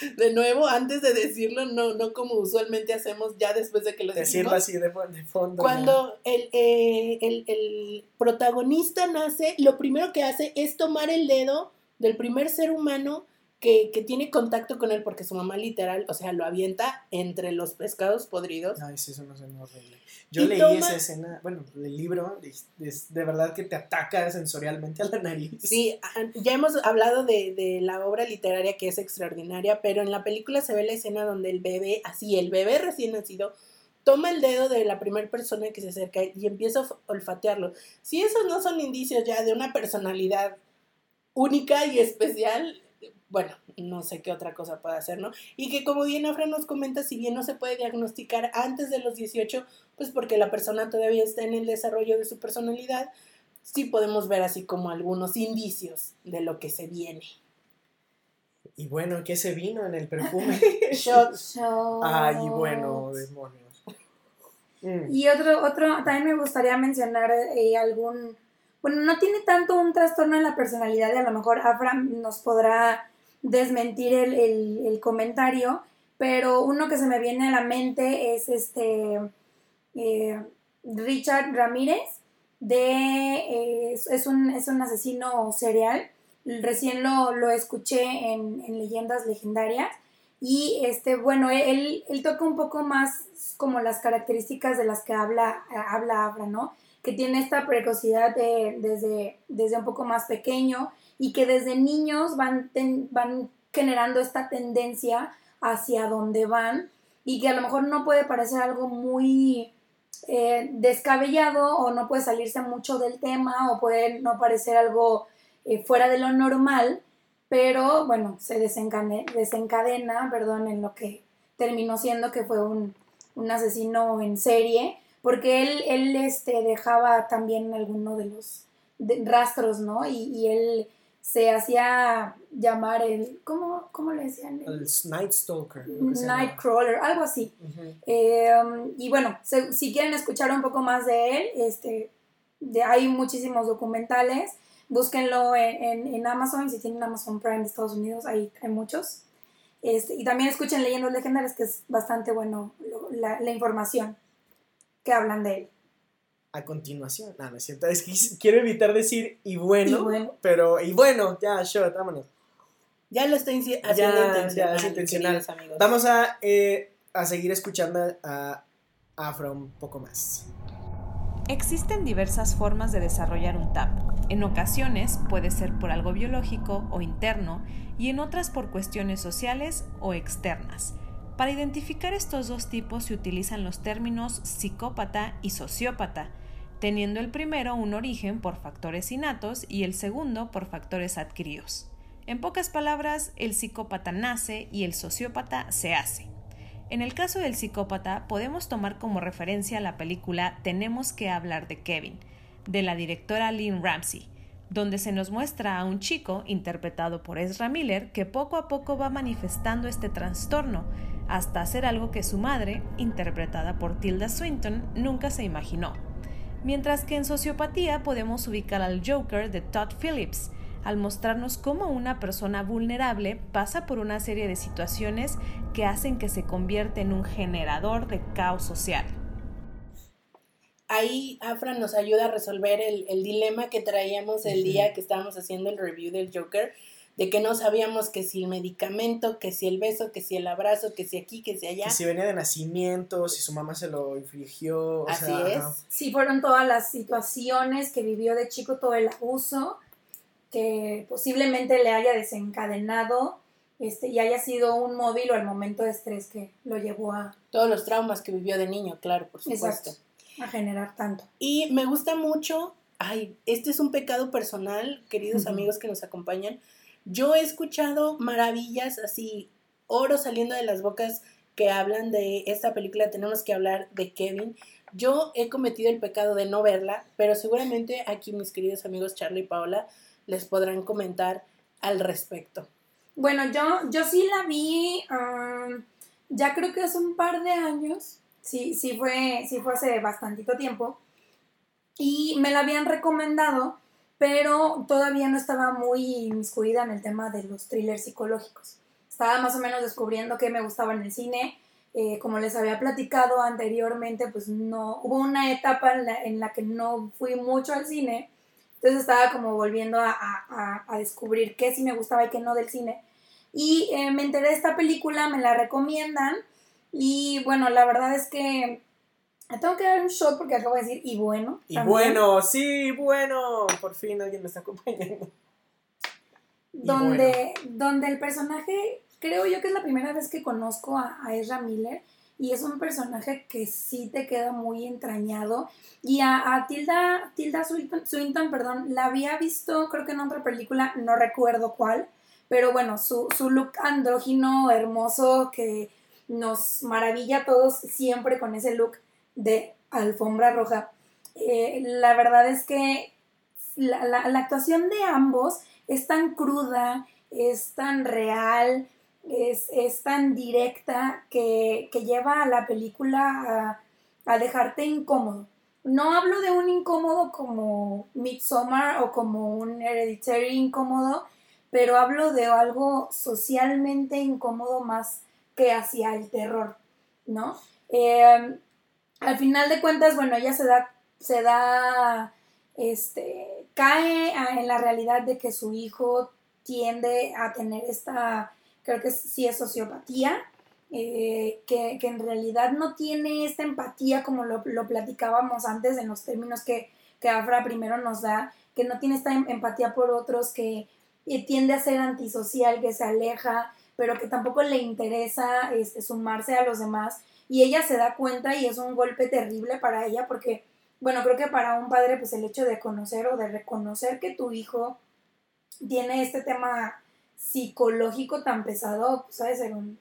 de nuevo, antes de decirlo, no, no como usualmente hacemos ya después de que lo Decirlo así de, fondo. Cuando eh, el, el, protagonista nace, lo primero que hace es tomar el dedo del primer ser humano que, tiene contacto con él, porque su mamá literal, o sea, lo avienta entre los pescados podridos. Ay, sí, eso no suena horrible. Yo leí esa escena, bueno, el libro, es, de verdad que te ataca sensorialmente a la nariz. Sí, ya hemos hablado de, de, la obra literaria que es extraordinaria, pero en la película se ve la escena donde el bebé, así, el bebé recién nacido, toma el dedo de la primera persona que se acerca y empieza a olfatearlo. Si esos no son indicios ya de una personalidad única y especial, bueno, no sé qué otra cosa puede hacer, ¿no? Y que como bien Afra nos comenta, si bien no se puede diagnosticar antes de los 18, pues porque la persona todavía está en el desarrollo de su personalidad, sí podemos ver así como algunos indicios de lo que se viene. Y bueno, ¿qué se vino en el perfume? Shots. Ay, bueno, demonios. Mm. Y otro, otro, también me gustaría mencionar eh, algún bueno, no tiene tanto un trastorno en la personalidad y a lo mejor Afra nos podrá desmentir el, comentario, pero uno que se me viene a la mente es este eh, Richard Ramírez, de, es, un, es un asesino serial, recién lo, escuché en, en, Leyendas Legendarias y este, bueno, él, él toca un poco más como las características de las que habla, habla Afra, ¿no? Que tiene esta precocidad desde, desde un poco más pequeño y que desde niños van, van generando esta tendencia hacia donde van y que a lo mejor no puede parecer algo muy eh, descabellado o no puede salirse mucho del tema o puede no parecer algo eh, fuera de lo normal, pero bueno, se desencadena, desencadena perdón, en lo que terminó siendo que fue un, un asesino en serie porque él, él este, dejaba también alguno de los rastros, ¿no? Y, él se hacía llamar el, ¿cómo, cómo le decían? El Night Stalker. Nightcrawler, algo así. Em, y bueno, si quieren escuchar un poco más de él, este, de, hay muchísimos documentales, búsquenlo en, en, Amazon, si tienen Amazon Prime de Estados Unidos, ahí hay muchos. Este, y también escuchen Leyendas Legendarias, que es bastante bueno la, la información que hablan de él. A continuación, no, no es cierto, es que quiero evitar decir y bueno, pero y bueno, ya, shot, vámonos. Ya lo estoy haciendo ya, es intencional. Vamos a, eh, a seguir escuchando a Afro un poco más. Existen diversas formas de desarrollar un TAP. En ocasiones puede ser por algo biológico o interno y en otras por cuestiones sociales o externas. Para identificar estos dos tipos se utilizan los términos psicópata y sociópata, teniendo el primero un origen por factores innatos y el segundo por factores adquiridos. En pocas palabras, el psicópata nace y el sociópata se hace. En el caso del psicópata, podemos tomar como referencia la película Tenemos que hablar de Kevin, de la directora Lynn Ramsey, donde se nos muestra a un chico, interpretado por Ezra Miller, que poco a poco va manifestando este trastorno, hasta hacer algo que su madre, interpretada por Tilda Swinton, nunca se imaginó. Mientras que en sociopatía podemos ubicar al Joker de Todd Phillips, al mostrarnos cómo una persona vulnerable pasa por una serie de situaciones que hacen que se convierta en un generador de caos social. Ahí Afra nos ayuda a resolver el, dilema que traíamos el día que estábamos haciendo el review del Joker, de que no sabíamos que si el medicamento, que si el beso, que si el abrazo, que si aquí, que si allá. Que si venía de nacimiento, si su mamá se lo infligió. Así es. Si fueron todas las situaciones que vivió de chico, todo el abuso que posiblemente le haya desencadenado este, y haya sido un móvil o el momento de estrés que lo llevó a... Todos los traumas que vivió de niño, claro, por supuesto a generar tanto. Y me gusta mucho ay, este es un pecado personal, queridos amigos que nos acompañan. Yo he escuchado maravillas así, oro saliendo de las bocas que hablan de esta película, tenemos que hablar de Kevin. Yo he cometido el pecado de no verla, pero seguramente aquí mis queridos amigos Charlie y Paola les podrán comentar al respecto. Bueno, yo, yo sí la vi, um, ya creo que hace un par de años, sí, sí fue, sí fue hace bastantito tiempo, y me la habían recomendado, pero todavía no estaba muy inmiscuida en el tema de los thrillers psicológicos. Estaba más o menos descubriendo que me gustaba en el cine, eh, como les había platicado anteriormente, pues no, hubo una etapa en la, que no fui mucho al cine, entonces estaba como volviendo a, descubrir qué sí me gustaba y qué no del cine. Y eh, me enteré de esta película, me la recomiendan y bueno, la verdad es que tengo que dar un shot porque acabo de decir y bueno. Y bueno, sí, bueno, por fin alguien me está acompañando. Donde, donde el personaje creo yo que es la primera vez que conozco a, Ezra Miller y es un personaje que sí te queda muy entrañado. Y a, Tilda, Tilda Swinton, perdón, la había visto creo que en otra película, no recuerdo cuál, pero bueno, su, look andrógino hermoso que nos maravilla a todos siempre con ese look de alfombra roja. Eh, la verdad es que la, la, actuación de ambos es tan cruda, es tan real, es, tan directa que, lleva a la película a, dejarte incómodo. No hablo de un incómodo como Midsommar o como un Hereditary incómodo, pero hablo de algo socialmente incómodo más que hacia el terror, ¿no? Em, al final de cuentas, bueno, ella se da, se da, este, cae en la realidad de que su hijo tiende a tener esta creo que sí es sociopatía, eh, que, en realidad no tiene esta empatía como lo, platicábamos antes en los términos que, que, Afra primero nos da, que no tiene esta em, empatía por otros, que eh, tiende a ser antisocial, que se aleja, pero que tampoco le interesa este, sumarse a los demás. Y ella se da cuenta y es un golpe terrible para ella porque, bueno, creo que para un padre pues el hecho de conocer o de reconocer que tu hijo tiene este tema psicológico tan pesado, pues ha ser un,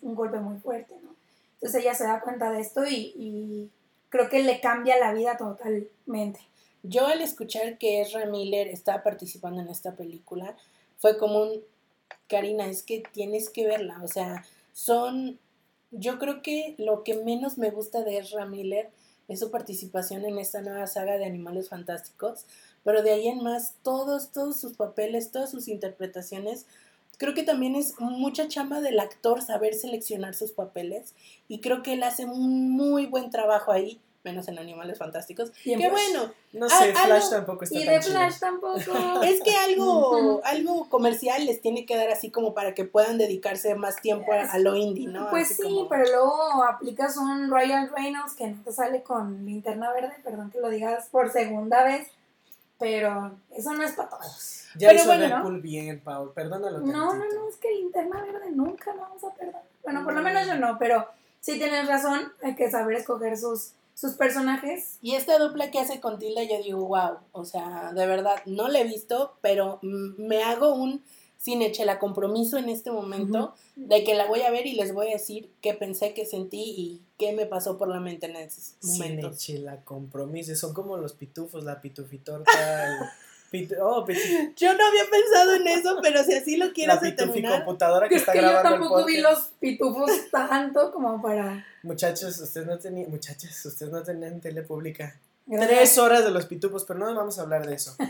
un, golpe muy fuerte, ¿no? Entonces ella se da cuenta de esto y, creo que le cambia la vida totalmente. Yo al escuchar que Ezra Miller está participando en esta película, fue como un, Karina, es que tienes que verla, o sea, son, yo creo que lo que menos me gusta de Ezra Miller es su participación en esta nueva saga de Animales Fantásticos, pero de ahí en más, todos, todos sus papeles, todas sus interpretaciones, creo que también es mucha chamba del actor saber seleccionar sus papeles y creo que él hace un muy buen trabajo ahí menos en Animales Fantásticos. Qué bueno. No sé, Flash tampoco está Y de Flash tampoco. Es que algo, algo comercial les tiene que dar así como para que puedan dedicarse más tiempo a, lo indie, ¿no? Pues sí, pero luego aplicas un Royal Reynolds que no te sale con linterna verde, perdón que lo digas por segunda vez pero eso no es para todos. Ya hizo Deadpool bien, Paul, perdónalo. No, no, no, es que Linterna Verde nunca lo vamos a perdonar. Bueno, por lo menos yo no, pero sí tienes razón, hay que saber escoger sus, sus personajes. Y esta dupla que hace con Tilda, yo digo, wow, o sea, de verdad, no la he visto, pero me hago un Cinechela compromiso en este momento de que la voy a ver y les voy a decir qué pensé, qué sentí y qué me pasó por la mente en ese momento. Cinechela compromiso, son como los pitufos, la pitufitorta. Oh, Yo no había pensado en eso, pero si así lo quieres La computadora que es está que grabando yo tampoco vi los pitufos tanto como para... Muchachos, ustedes no tenían, muchachos, ustedes no tenían tele pública. Tres horas de los pitufos, pero no vamos a hablar de eso.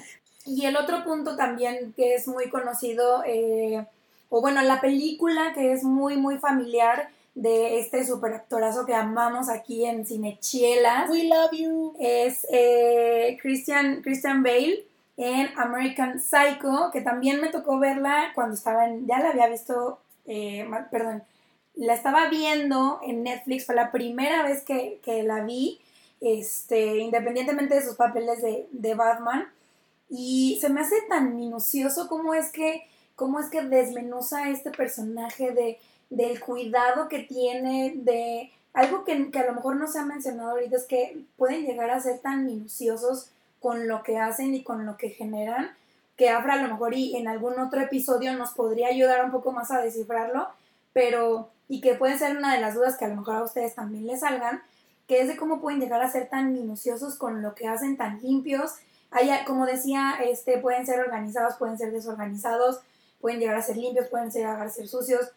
Y el otro punto también que es muy conocido, eh, o bueno, la película que es muy, muy familiar de este superactorazo que amamos aquí en Cinechiela. We love you. Es eh, Christian, Christian Bale en American Psycho, que también me tocó verla cuando estaba en, ya la había visto, eh, perdón, la estaba viendo en Netflix, fue la primera vez que, la vi, este, independientemente de sus papeles de, de Batman. Y se me hace tan minucioso cómo es que, cómo es que desmenuza este personaje de, del cuidado que tiene, de algo que, a lo mejor no se ha mencionado ahorita, es que pueden llegar a ser tan minuciosos con lo que hacen y con lo que generan, que Afra a lo mejor y en algún otro episodio nos podría ayudar un poco más a descifrarlo, pero y que puede ser una de las dudas que a lo mejor a ustedes también les salgan, que es de cómo pueden llegar a ser tan minuciosos con lo que hacen, tan limpios. Hay, como decía, este, pueden ser organizados, pueden ser desorganizados, pueden llegar a ser limpios, pueden llegar a ser sucios.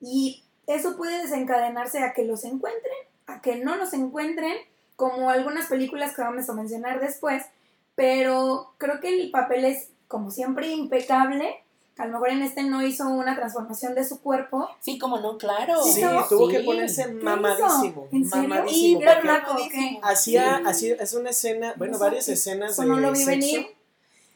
Y eso puede desencadenarse a que los encuentren, a que no los encuentren, como algunas películas que vamos a mencionar después, pero creo que el papel es, como siempre, impecable. A lo mejor en este no hizo una transformación de su cuerpo. Sí, como no, claro. Sí, tuvo que ponerse mamadísimo. ¿En serio? Mamadísimo. ¿Era porque flaco o qué? Hacía, Sí. hacía, es una escena, bueno, varias escenas de no lo vi sexo. venir.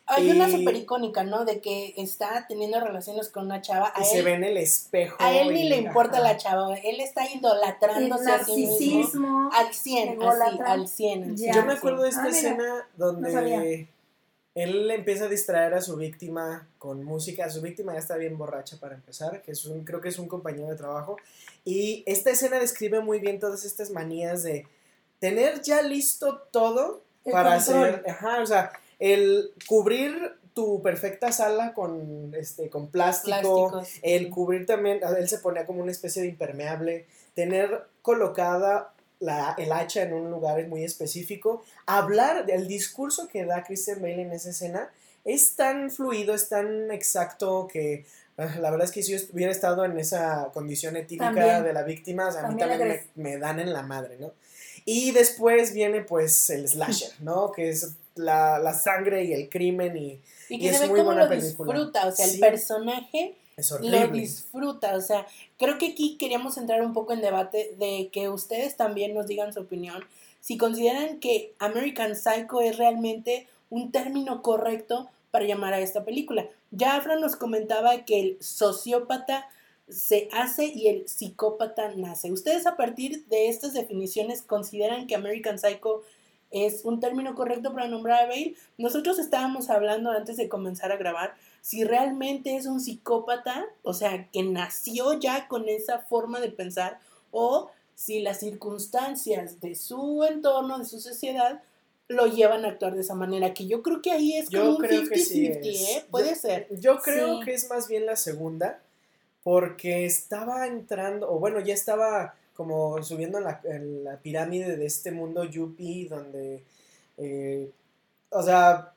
Hay una súper icónica, ¿no? De que está teniendo relaciones con una chava. A Y se él, ve en el espejo. a él ni le importa ajá. la chava. Él está El idolatrándose a sí mismo. Al 100, así, al 100. al Ya. 100, Yo me sí. acuerdo de esta Ah, mira. escena donde No él empieza a distraer a su víctima con música. Su víctima ya está bien borracha para empezar, que es un, creo que es un compañero de trabajo. Y esta escena describe muy bien todas estas manías de tener ya listo todo El para control. hacer, ajá, o sea, el cubrir tu perfecta sala con este con plástico, Plásticos. el cubrir también, él se ponía como una especie de impermeable, tener colocada la, el hacha en un lugar muy específico, hablar, el discurso que da Christian Bale en esa escena es tan fluido, es tan exacto que ah, la verdad es que si yo hubiera estado en esa condición etílica También. de la víctima, o sea, a mí también me, me dan en la madre, ¿no? Y después viene pues el slasher, ¿no? Que es la, la sangre y el crimen y Y y que es se ve muy cómo buena lo película. disfruta, o sea, Sí. el personaje es lo disfruta, o sea, creo que aquí queríamos entrar un poco en debate de que ustedes también nos digan su opinión, si consideran que American Psycho es realmente un término correcto para llamar a esta película. Ya Afra nos comentaba que el sociópata se hace y el psicópata nace. ¿Ustedes a partir de estas definiciones consideran que American Psycho es un término correcto para nombrar a Bale? Nosotros estábamos hablando antes de comenzar a grabar si realmente es un psicópata, o sea, que nació ya con esa forma de pensar, o si las circunstancias de su entorno, de su sociedad, lo llevan a actuar de esa manera, que yo creo que ahí es como Yo un creo que sí 50-50, es. ¿eh? Puede Yo- ser. Yo creo Sí. que es más bien la segunda, porque estaba entrando, o bueno, ya estaba como subiendo en la, en la pirámide de este mundo yuppie, donde, eh, o sea,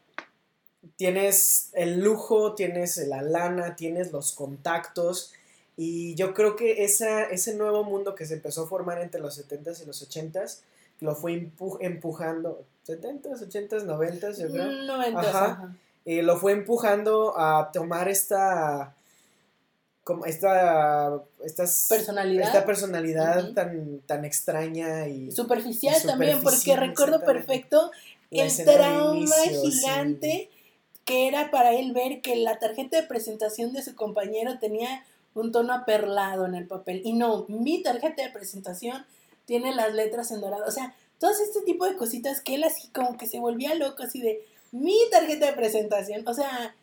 tienes el lujo, tienes la lana, tienes los contactos, y yo creo que esa, ese nuevo mundo que se empezó a formar entre los 70s y los 80s, lo fue empu- empujando, 70s, 80s, 90s, yo creo. Mm, noventas, Ajá. ajá. eh, lo fue empujando a tomar esta como esta estas- Personalidad. esta personalidad tan tan extraña y Superficial Y también, porque recuerdo perfecto la el trauma inicio, sí. gigante que era para él ver que la tarjeta de presentación de su compañero tenía un tono aperlado en el papel. Y no, mi tarjeta de presentación tiene las letras en dorado. O sea, todo este tipo de cositas que él así como que se volvía loco, así de mi tarjeta de presentación. O sea,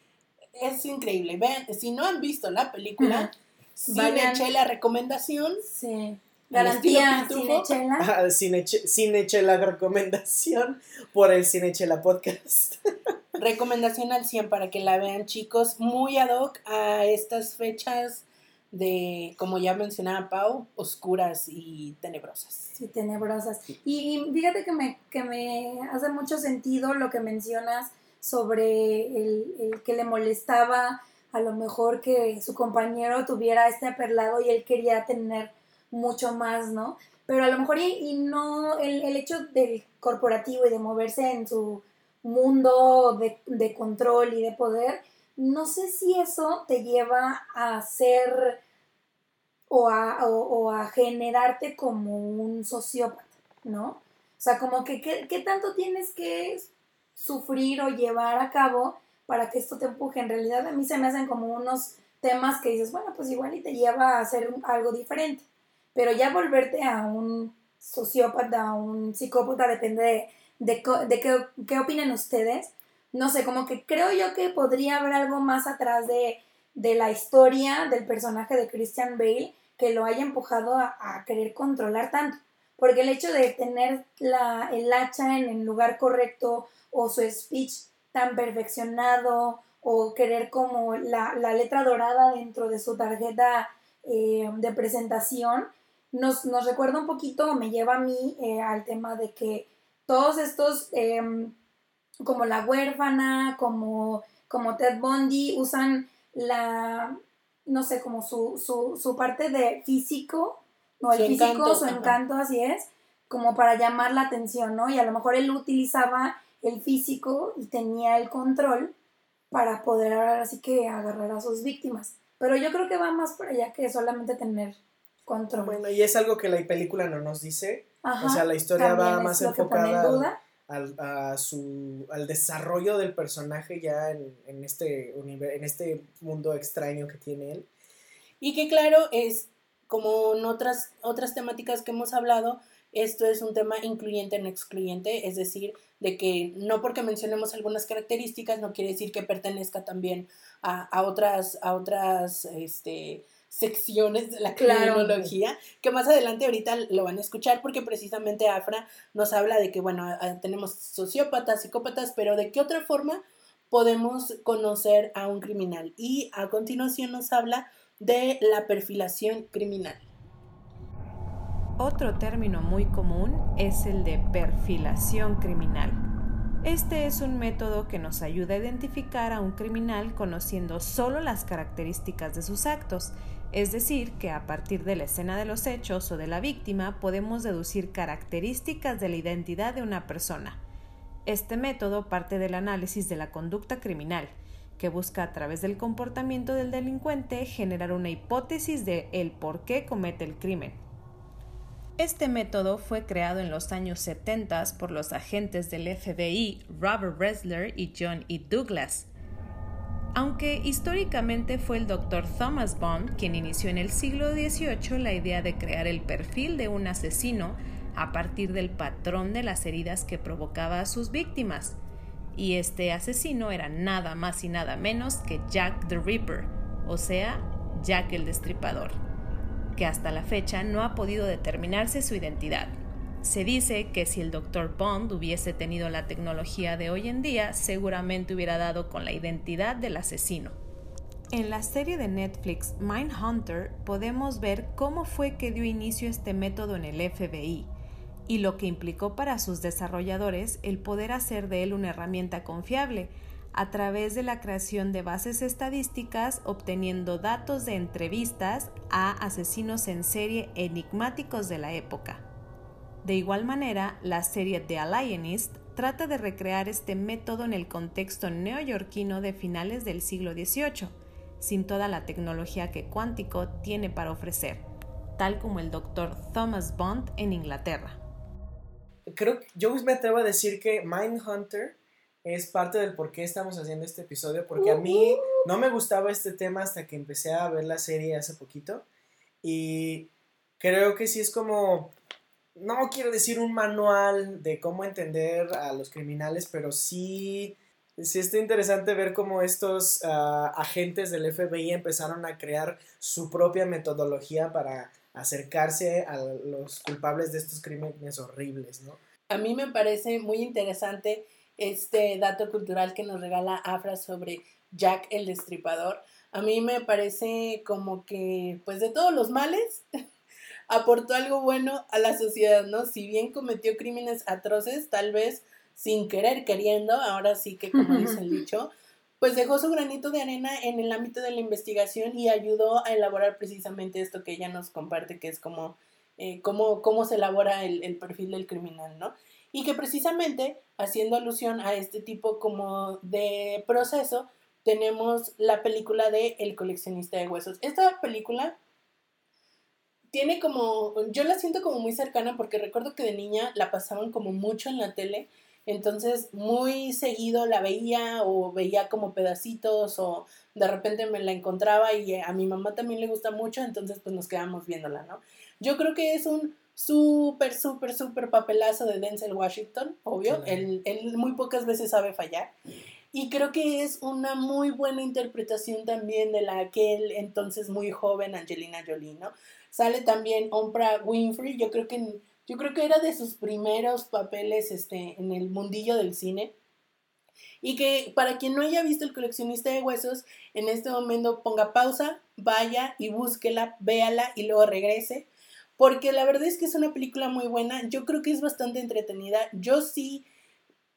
es increíble. Vean, si no han visto la película, sí le eché la recomendación. Sí. Garantía. Cinechela. Ah, Cineche- Cinechela recomendación por el Cinechela podcast. Recomendación al 100 para que la vean, chicos, muy ad hoc a estas fechas de, como ya mencionaba Pau, oscuras y tenebrosas. Sí, tenebrosas. Y, y fíjate que me, que me hace mucho sentido lo que mencionas sobre el, el que le molestaba a lo mejor que su compañero tuviera este aperlado y él quería tener mucho más, ¿no? Pero a lo mejor y, y no, el, el hecho del corporativo y de moverse en su mundo de, de control y de poder, no sé si eso te lleva a ser o a, o, a generarte como un sociópata, ¿no? O sea, como que qué, qué tanto tienes que sufrir o llevar a cabo para que esto te empuje. En realidad a mí se me hacen como unos temas que dices, bueno, pues igual y te lleva a hacer algo diferente. Pero ya volverte a un sociópata, a un psicópata, depende de, de, de qué, qué opinen ustedes. No sé, como que creo yo que podría haber algo más atrás de, de la historia del personaje de Christian Bale que lo haya empujado a, a querer controlar tanto. porque el hecho de tener la, el hacha en el lugar correcto o su speech tan perfeccionado o querer como la, letra dorada dentro de su tarjeta eh, de presentación, nos, recuerda un poquito, me lleva a mí eh, al tema de que todos estos, em, como la huérfana, como, como Ted Bundy, usan la, no sé, como su, su, su parte de físico, no, el físico, su encanto, así es, como para llamar la atención, ¿no? Y a lo mejor él utilizaba el físico y tenía el control para poder ahora así que agarrar a sus víctimas. Pero yo creo que va más por allá que solamente tener control. Bueno, y es algo que la película no nos dice. o sea, la historia va más enfocada al, a su, al desarrollo del personaje ya en, en, este, en este mundo extraño que tiene él. Y que claro, es como en otras, otras temáticas que hemos hablado, esto es un tema incluyente no excluyente, es decir, de que no porque mencionemos algunas características no quiere decir que pertenezca también a, a otras, a otras este, secciones de la criminología, que más adelante ahorita lo van a escuchar porque precisamente Afra nos habla de que, bueno, tenemos sociópatas, psicópatas, pero de qué otra forma podemos conocer a un criminal. Y a continuación nos habla de la perfilación criminal. Otro término muy común es el de perfilación criminal. Este es un método que nos ayuda a identificar a un criminal conociendo solo las características de sus actos, es decir, que a partir de la escena de los hechos o de la víctima podemos deducir características de la identidad de una persona. Este método parte del análisis de la conducta criminal, que busca a través del comportamiento del delincuente generar una hipótesis de el por qué comete el crimen. Este método fue creado en los años 70 por los agentes del FBI Robert Ressler y John E. Douglas. Aunque históricamente fue el Dr. Thomas Bond quien inició en el siglo XVIII la idea de crear el perfil de un asesino a partir del patrón de las heridas que provocaba a sus víctimas, y este asesino era nada más y nada menos que Jack the Ripper, o sea, Jack el Destripador, que hasta la fecha no ha podido determinarse su identidad. Se dice que si el Dr. Bond hubiese tenido la tecnología de hoy en día, seguramente hubiera dado con la identidad del asesino. En la serie de Netflix Mindhunter podemos ver cómo fue que dio inicio este método en el FBI y lo que implicó para sus desarrolladores el poder hacer de él una herramienta confiable a través de la creación de bases estadísticas obteniendo datos de entrevistas a asesinos en serie enigmáticos de la época. De igual manera, la serie The Alienist trata de recrear este método en el contexto neoyorquino de finales del siglo XVIII, sin toda la tecnología que Cuántico tiene para ofrecer, tal como el Dr. Thomas Bond en Inglaterra creo que yo me atrevo a decir que Mindhunter es parte del por qué estamos haciendo este episodio, porque a mí no me gustaba este tema hasta que empecé a ver la serie hace poquito. Y creo que sí es como, no quiero decir un manual de cómo entender a los criminales, pero sí, sí está interesante ver cómo estos ah, agentes del FBI empezaron a crear su propia metodología para acercarse a los culpables de estos crímenes horribles, ¿no? A mí me parece muy interesante este dato cultural que nos regala Afra sobre Jack el Destripador. A mí me parece como que, pues de todos los males, aportó algo bueno a la sociedad, ¿no? Si bien cometió crímenes atroces, tal vez sin querer, queriendo, ahora sí que como dice el dicho, pues dejó su granito de arena en el ámbito de la investigación y ayudó a elaborar precisamente esto que ella nos comparte, que es como eh, cómo, cómo, se elabora el, el, perfil del criminal, ¿no? Y que precisamente, haciendo alusión a este tipo como de proceso, tenemos la película de El coleccionista de huesos. Esta película tiene como, yo la siento como muy cercana porque recuerdo que de niña la pasaban como mucho en la tele entonces, muy seguido la veía o veía como pedacitos o de repente me la encontraba y a mi mamá también le gusta mucho, entonces pues nos quedamos viéndola, ¿no? Yo creo que es un súper, súper, súper papelazo de Denzel Washington, obvio, él, él muy pocas veces sabe fallar. Y creo que es una muy buena interpretación también de la aquel entonces muy joven Angelina Jolie, ¿no? Sale también Oprah Winfrey, yo creo que Yo creo que era de sus primeros papeles este, en el mundillo del cine. Y que para quien no haya visto El coleccionista de huesos, en este momento ponga pausa, vaya y búsquela, véala y luego regrese. Porque la verdad es que es una película muy buena. Yo creo que es bastante entretenida. Yo sí,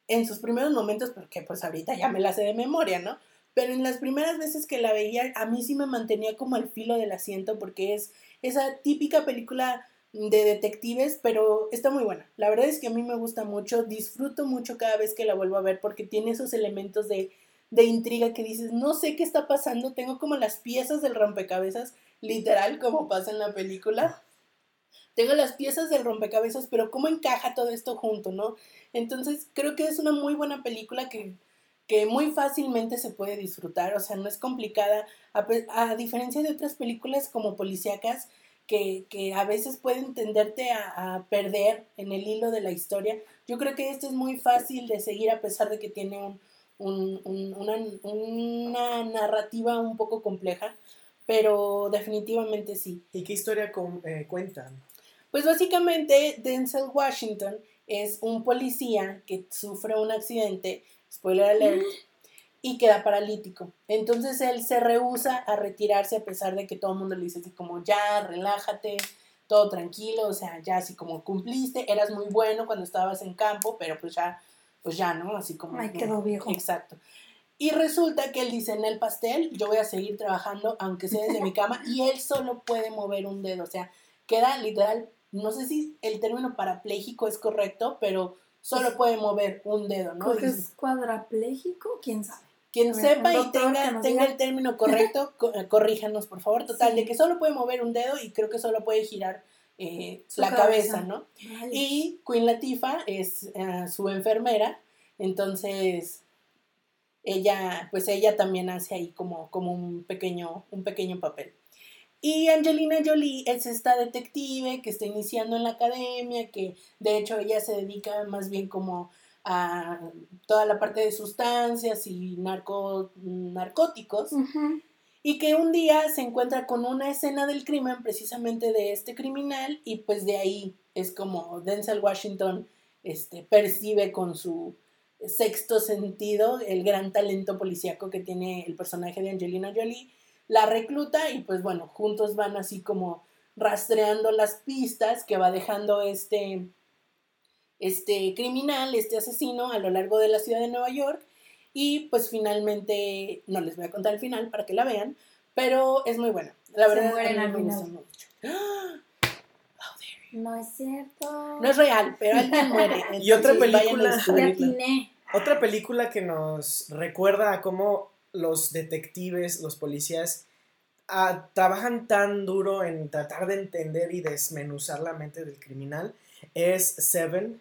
en sus primeros momentos, porque pues ahorita ya me la sé de memoria, ¿no? Pero en las primeras veces que la veía, a mí sí me mantenía como al filo del asiento porque es esa típica película de detectives, pero está muy buena. La verdad es que a mí me gusta mucho, disfruto mucho cada vez que la vuelvo a ver porque tiene esos elementos de, de intriga que dices, no sé qué está pasando, tengo como las piezas del rompecabezas, literal, como pasa en la película. Tengo las piezas del rompecabezas, pero ¿cómo encaja todo esto junto, no? Entonces, creo que es una muy buena película que que muy fácilmente se puede disfrutar, o sea, no es complicada, a, diferencia de otras películas como policíacas, que, que a veces pueden tenderte a, perder en el hilo de la historia. Yo creo que esto es muy fácil de seguir a pesar de que tiene un, una, una, narrativa un poco compleja, pero definitivamente sí. ¿Y qué historia eh, cuentan? Pues básicamente Denzel Washington es un policía que sufre un accidente spoiler alert, y queda paralítico. Entonces él se rehúsa a retirarse a pesar de que todo el mundo le dice así como ya, relájate, todo tranquilo, o sea, ya así como cumpliste, eras muy bueno cuando estabas en campo, pero pues ya, pues ya, ¿no? Así como... Ay, quedó viejo. Exacto. Y resulta que él dice en el pastel, yo voy a seguir trabajando aunque sea desde mi cama, y él solo puede mover un dedo, o sea, queda literal, no sé si el término parapléjico es correcto, pero solo puede mover un dedo, ¿no? ¿Es cuadrapléjico? ¿Quién sabe? Quien sepa y tenga, tenga el término correcto, eh, corríjanos, por favor. Total, de que solo puede mover un dedo y creo que solo puede girar eh, la cabeza, ¿no? Y Queen Latifah es eh, su enfermera, entonces ella, pues ella también hace ahí como, como un, pequeño, un pequeño papel. Y Angelina Jolie es esta detective que está iniciando en la academia, que de hecho ella se dedica más bien como a toda la parte de sustancias y narco, narcóticos. Y que un día se encuentra con una escena del crimen precisamente de este criminal y pues de ahí es como Denzel Washington este, percibe con su sexto sentido el gran talento policíaco que tiene el personaje de Angelina Jolie la recluta y pues bueno, juntos van así como rastreando las pistas que va dejando este, este criminal, este asesino a lo largo de la ciudad de Nueva York y pues finalmente, no les voy a contar el final para que la vean, pero es muy buena. La verdad Se al final. No es cierto. No es real, pero alguien muere. y otra película. Otra película que nos recuerda a cómo los detectives, los policías, ah, trabajan tan duro en tratar de entender y desmenuzar la mente del criminal es Seven.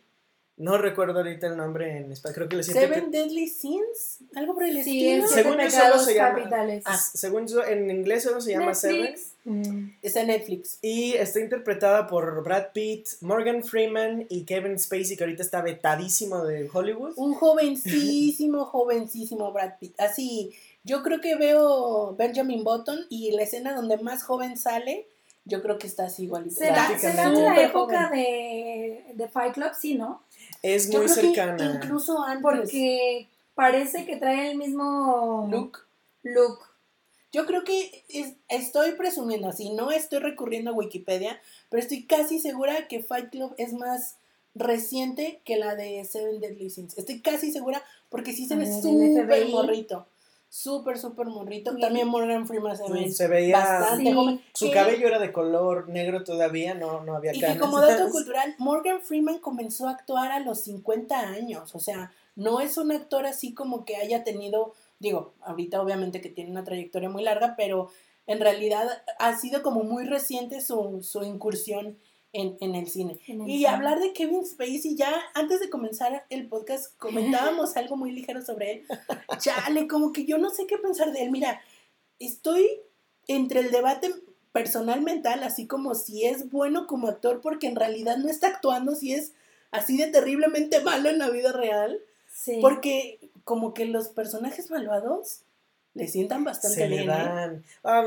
No recuerdo ahorita el nombre en español, creo que le Seven Deadly Sins, algo por el estilo. según yo solo se llama. Ah, según yo en inglés solo se llama Seven. Mm. Es en Netflix. Y está interpretada por Brad Pitt, Morgan Freeman y Kevin Spacey, que ahorita está vetadísimo de Hollywood. Un jovencísimo, jovencísimo Brad Pitt. Así, yo creo que veo Benjamin Button y la escena donde más joven sale, yo creo que está así igualito. ¿Será, ¿será de la época de, de, Fight Club? Sí, ¿no? Es muy cercana. incluso antes. Porque parece que trae el mismo look. Look. Yo creo que estoy presumiendo así, no estoy recurriendo a Wikipedia, pero estoy casi segura que Fight Club es más reciente que la de Seven Deadly Sins. Estoy casi segura porque sí se ve súper morrito. Súper, súper morrito. También Morgan Freeman se, ve se veía bastante joven. Su cabello era de color negro todavía, no, no había Y que como dato cultural, Morgan Freeman comenzó a actuar a los 50 años. O sea, no es un actor así como que haya tenido Digo, ahorita obviamente que tiene una trayectoria muy larga, pero en realidad ha sido como muy reciente su, su incursión en, en, el cine. y hablar de Kevin Spacey, ya antes de comenzar el podcast comentábamos algo muy ligero sobre él. Chale, como que yo no sé qué pensar de él. Mira, estoy entre el debate personal mental, así como si es bueno como actor, porque en realidad no está actuando, si es así de terriblemente malo en la vida real. Sí. Porque como que los personajes malvados le sientan bastante bien. ¿eh? Ah,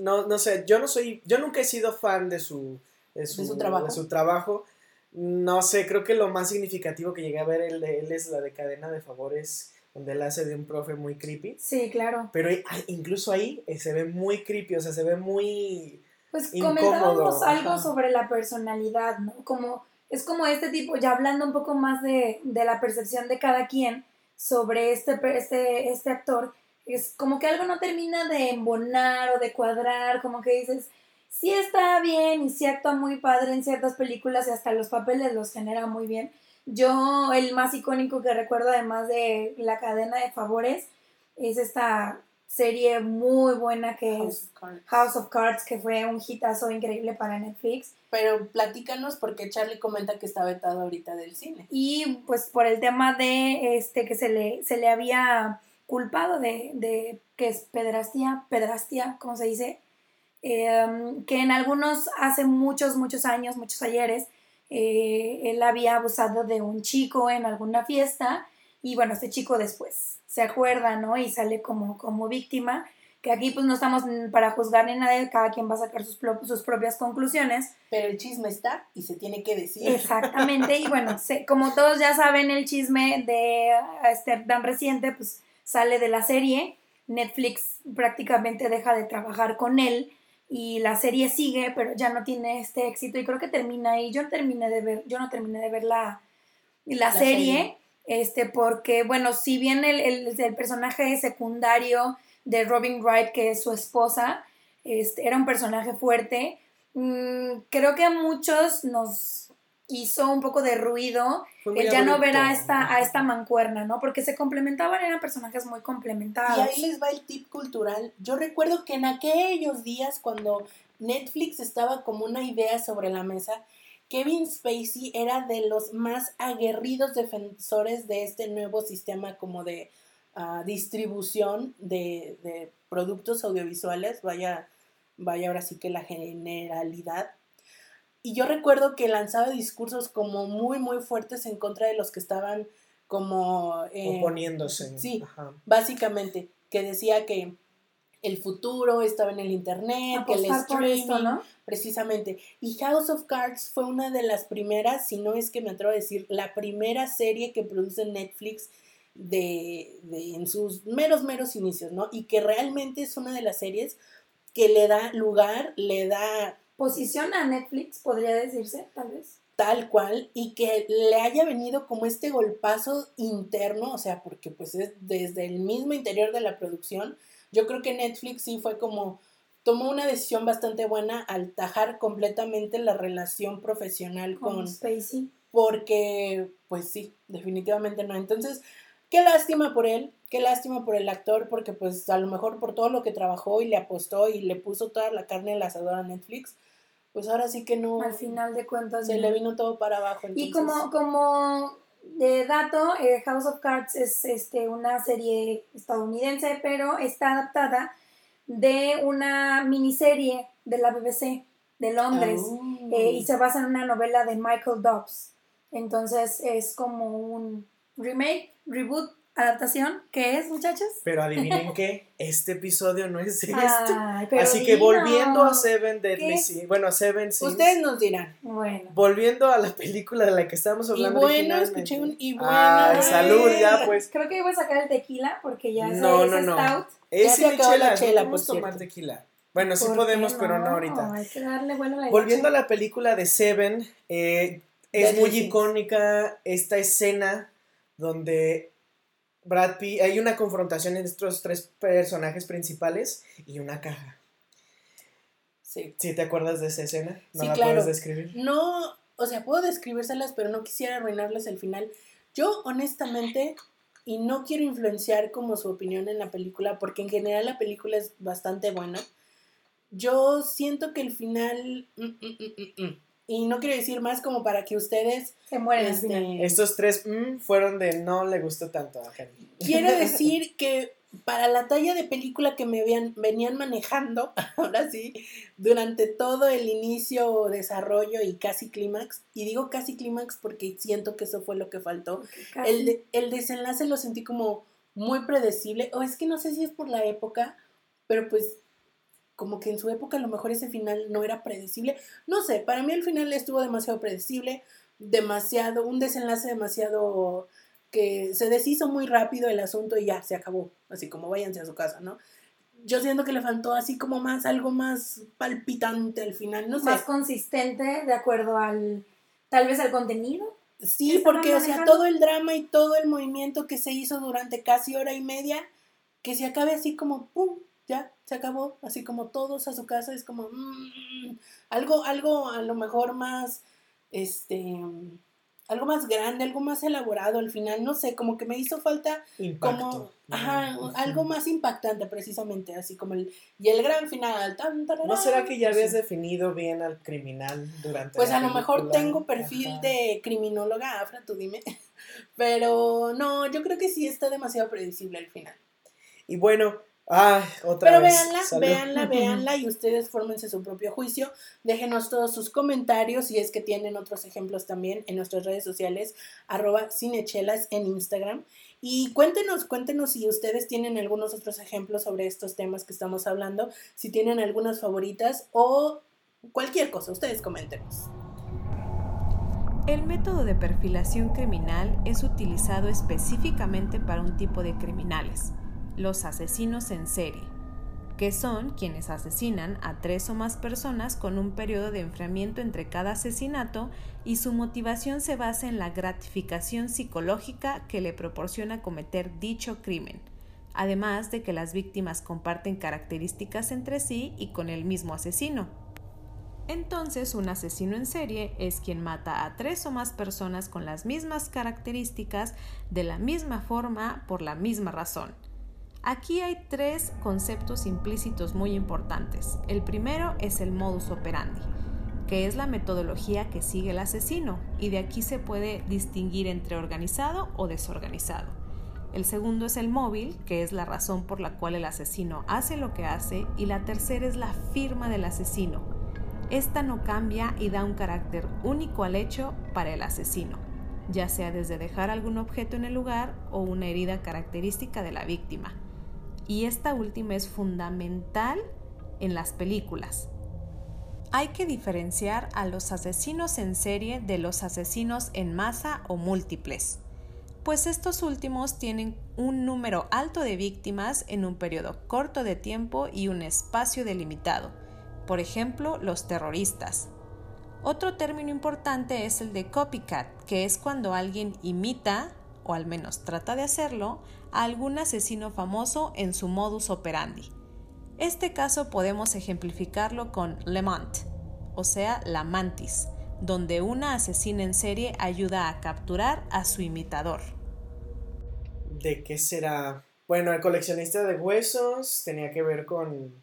no, no sé, yo no soy, yo nunca he sido fan de su de su, De su trabajo. de su trabajo. No sé, creo que lo más significativo que llegué a ver él, de él es la de cadena de favores, donde él hace de un profe muy creepy. Sí, claro. Pero incluso ahí eh, se ve muy creepy, o sea, se ve muy... Pues comentábamos algo sobre la personalidad, ¿no? Como, es como este tipo, ya hablando un poco más de, de la percepción de cada quien sobre este, este, este actor, es como que algo no termina de embonar o de cuadrar, como que dices, sí está bien y sí actúa muy padre en ciertas películas y hasta los papeles los genera muy bien. Yo, el más icónico que recuerdo, además de la cadena de favores, es esta serie muy buena que House es of Cards. House of Cards, que fue un hitazo increíble para Netflix. Pero platícanos porque Charlie comenta que está vetado ahorita del cine. Y pues por el tema de este que se le, se le había culpado de, de que es pedrastía, pedrastía, ¿cómo se dice? Eh, que en algunos, hace muchos, muchos años, muchos ayeres, eh, él había abusado de un chico en alguna fiesta y bueno, este chico después se acuerda, ¿no? Y sale como, como víctima, que aquí pues no estamos para juzgar ni nada, cada quien va a sacar sus, sus propias conclusiones. Pero el chisme está y se tiene que decir. Exactamente, y bueno, se- como todos ya saben, el chisme de este tan reciente, pues sale de la serie. Netflix prácticamente deja de trabajar con él y la serie sigue, pero ya no tiene este éxito y creo que termina ahí. Yo no terminé de ver, yo no terminé de ver la, la, La serie, serie. este, porque bueno, si bien el, el, el personaje secundario de Robin Wright, que es su esposa, este, era un personaje fuerte, mm, creo que a muchos nos hizo un poco de ruido el ya no ver a esta, a esta mancuerna, ¿no? Porque se complementaban, eran personajes muy Y complementados. ahí les va el tip cultural. Yo recuerdo que en aquellos días cuando Netflix estaba como una idea sobre la mesa, Kevin Spacey era de los más aguerridos defensores de este nuevo sistema como de ah, distribución de, de productos audiovisuales, vaya, vaya ahora sí que la generalidad. Y yo recuerdo que lanzaba discursos como muy, muy fuertes en contra de los que estaban como... eh, Oponiéndose. Sí, Ajá. básicamente, que decía que el futuro estaba en el internet, que el streaming, esto, ¿no? precisamente. Y House of Cards fue una de las primeras, si no es que me atrevo a decir, la primera serie que produce Netflix de, de- en sus meros, meros inicios, ¿no? Y que realmente es una de las series que le da lugar, le da Posición a Netflix, podría decirse, tal vez. tal cual y que le haya venido como este golpazo interno, o sea, porque pues es desde el mismo interior de la producción, yo creo que Netflix sí fue como, tomó una decisión bastante buena al tajar completamente la relación profesional Con con, Spacey. porque pues sí, definitivamente no. Entonces, qué lástima por él, qué lástima por el actor, porque pues a lo mejor por todo lo que trabajó y le apostó y le puso toda la carne al asador a Netflix, pues ahora sí que no, Al final de cuentas. se no. le vino todo para abajo. Y como, como de dato, eh, House of Cards es este, una serie estadounidense, pero está adaptada de una miniserie de la BBC de Londres Ah. eh, y se basa en una novela de Michael Dobbs. Entonces es como un remake, reboot, adaptación. ¿Qué es, muchachos? Pero adivinen qué, este episodio no es de esto. Ay, pero Así que volviendo a Seven Deadly. Sins, bueno, a Seven Sins, Ustedes nos dirán. Bueno, volviendo a la película de la que estábamos Y hablando bueno, originalmente. escuché un y bueno. Ay, salud, ya pues. creo que voy a sacar el tequila porque ya No, es no, no. stout. Es se acabó la chela, chela, no por podemos tomar tequila. Bueno, sí ¿Por podemos, pero no ahorita. Hay que darle vuelo a la Volviendo a la película de Seven, eh, es Deadly muy Sins. icónica esta escena donde Brad Pitt, hay una confrontación entre estos tres personajes principales y una caja. Sí. ¿Sí te acuerdas de esa escena? ¿No Sí, la claro. puedes describir? No, o sea, puedo describírselas, pero no quisiera arruinarles el final. Yo, honestamente, y no quiero influenciar como su opinión en la película, porque en general la película es bastante buena. Yo siento que el final. mm, mm, mm. Y no quiero decir más como para que ustedes. Se mueren este. Estos tres mm, fueron de no le gustó tanto a Cari. Quiero decir que para la talla de película que me vean- venían manejando, ahora sí, durante todo el inicio, desarrollo y casi clímax, y digo casi clímax porque siento que eso fue lo que faltó, el, de- el desenlace lo sentí como muy predecible, o es que no sé si es por la época, pero pues como que en su época a lo mejor ese final no era predecible. No sé, para mí el final estuvo demasiado predecible, demasiado, un desenlace demasiado que se deshizo muy rápido el asunto y ya se acabó, así como váyanse a su casa, ¿no? Yo siento que le faltó así como más, algo más palpitante al final, no sé. Más consistente de acuerdo al, tal vez al contenido. Sí, porque, o sea, todo el drama y todo el movimiento que se hizo durante casi hora y media, que se acabe así como, ¡pum! Ya, se acabó, así como todos a su casa, es como, mm, algo, algo a lo mejor más, este, algo más grande, algo más elaborado al final, no sé, como que me hizo falta como ajá, algo más impactante precisamente, así como el y el gran final. Tan, ¿No será que ya habías definido bien al criminal durante Pues a lo mejor tengo perfil de criminóloga, Afra, tú dime. Pero no, yo creo que sí está demasiado predecible al final. Y bueno, Ah, otra Pero vez. véanla, véanla, véanla y ustedes fórmense su propio juicio. Déjenos todos sus comentarios si es que tienen otros ejemplos también en nuestras redes sociales, arroba cinechelas en Instagram. Y cuéntenos, cuéntenos si ustedes tienen algunos otros ejemplos sobre estos temas que estamos hablando, si tienen algunas favoritas o cualquier cosa, ustedes coméntenos. El método de perfilación criminal es utilizado específicamente para un tipo de criminales los asesinos en serie, que son quienes asesinan a tres o más personas con un periodo de enfriamiento entre cada asesinato y su motivación se basa en la gratificación psicológica que le proporciona cometer dicho crimen, además de que las víctimas comparten características entre sí y con el mismo asesino. Entonces, un asesino en serie es quien mata a tres o más personas con las mismas características, de la misma forma, por la misma razón. Aquí hay tres conceptos implícitos muy importantes. El primero es el modus operandi, que es la metodología que sigue el asesino, y de aquí se puede distinguir entre organizado o desorganizado. El segundo es el móvil, que es la razón por la cual el asesino hace lo que hace, y la tercera es la firma del asesino. Esta no cambia y da un carácter único al hecho para el asesino, ya sea desde dejar algún objeto en el lugar o una herida característica de la víctima y esta última es fundamental en las películas. Hay que diferenciar a los asesinos en serie de los asesinos en masa o múltiples, pues estos últimos tienen un número alto de víctimas en un periodo corto de tiempo y un espacio delimitado, por ejemplo los terroristas. Otro término importante es el de copycat, que es cuando alguien imita, o al menos trata de hacerlo, a algún asesino famoso en su modus operandi. Este caso podemos ejemplificarlo con Le Mant, o sea, la mantis, donde una asesina en serie ayuda a capturar a su imitador. ¿De qué será? Bueno, el coleccionista de huesos tenía que ver con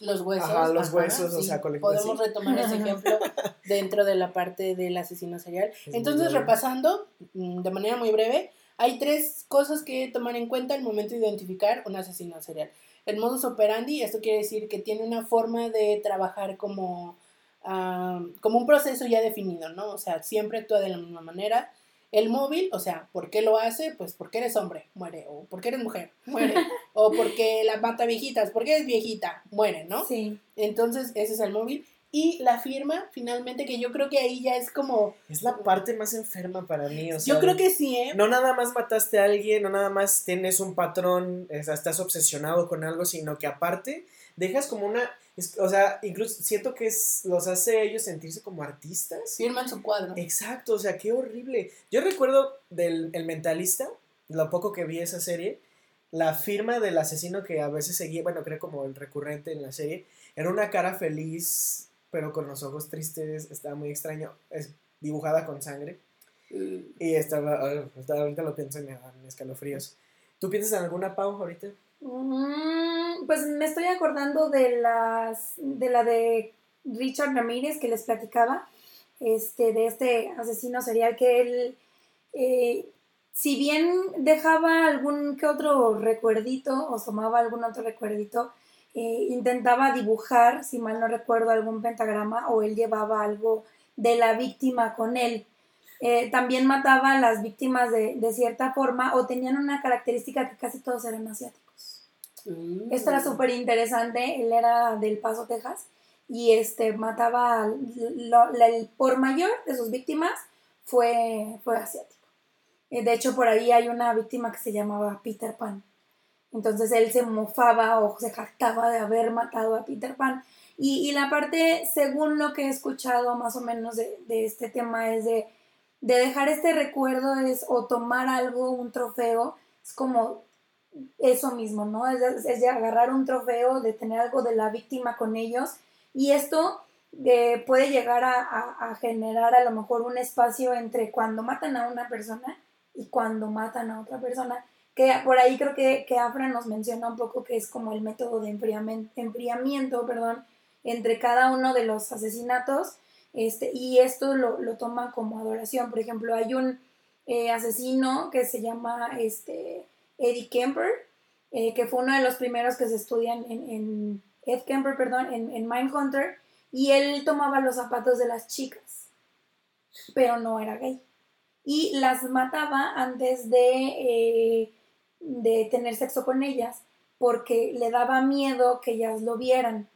los huesos. Ajá, los huesos, o sea, Podemos retomar ese ejemplo dentro de la parte del asesino serial. Entonces, repasando mm, de manera muy breve, hay tres cosas que tomar en cuenta al momento de identificar un asesino serial. El modus operandi, esto quiere decir que tiene una forma de trabajar como, ah, como un proceso ya definido, ¿no? O sea, siempre actúa de la misma manera. El móvil, o sea, ¿por qué lo hace? Pues porque eres hombre, muere. O porque eres mujer, muere. o porque la mata viejitas, porque eres viejita, muere, ¿no? Sí. Entonces, ese es el móvil y la firma, finalmente, que yo creo que ahí ya es como... Es la parte más enferma para mí, o sea... Yo creo que sí, ¿eh? No nada más mataste a alguien, no nada más tienes un patrón, estás obsesionado con algo, sino que aparte dejas como una... o sea, incluso siento que es, los hace ellos sentirse como artistas. Firman su cuadro. Exacto, o sea, qué horrible. Yo recuerdo del el Mentalista, lo poco que vi esa serie, la firma del asesino que a veces seguía, bueno, creo como el recurrente en la serie, era una cara feliz pero con los ojos tristes, estaba muy extraño, es dibujada con sangre. Mm. Y estaba, ahorita lo pienso en, escalofríos. ¿Tú piensas en alguna Pau ahorita? Mm, pues me estoy acordando de las de la de Richard Ramírez que les platicaba, este, de este asesino serial que él, eh, si bien dejaba algún que otro recuerdito o tomaba algún otro recuerdito, eh, intentaba dibujar, si mal no recuerdo, algún pentagrama o él llevaba algo de la víctima con él. Eh, también mataba a las víctimas de, cierta forma o tenían una característica que casi todos eran asiáticos. Uh. Esto era súper interesante. Él era del Paso, Texas. Y este mataba. lo- la- el por mayor de sus víctimas fue, fue asiático. Eh, De hecho, por ahí hay una víctima que se llamaba Peter Pan. Entonces él se mofaba o se jactaba de haber matado a Peter Pan. Y, la parte, según lo que he escuchado más o menos de, este tema, es de, de dejar este recuerdo es o tomar algo, un trofeo, es como eso mismo, ¿no? Es, es de agarrar un trofeo, de tener algo de la víctima con ellos. Y esto eh, puede llegar a generar a lo mejor un espacio entre cuando matan a una persona y cuando matan a otra persona. Que por ahí creo que, que Afra nos menciona un poco que es como el método de enfriamen- enfriamiento, perdón, entre cada uno de los asesinatos. Este, y esto lo, lo toman como adoración. Por ejemplo, hay un eh, asesino que se llama este, Eddie Kemper, eh, que fue uno de los primeros que se estudian en, en Ed Kemper, perdón, en, en Mindhunter, y él tomaba los zapatos de las chicas, pero no era gay. Y las mataba antes de, eh, de tener sexo con ellas, porque le daba miedo que ellas lo vieran.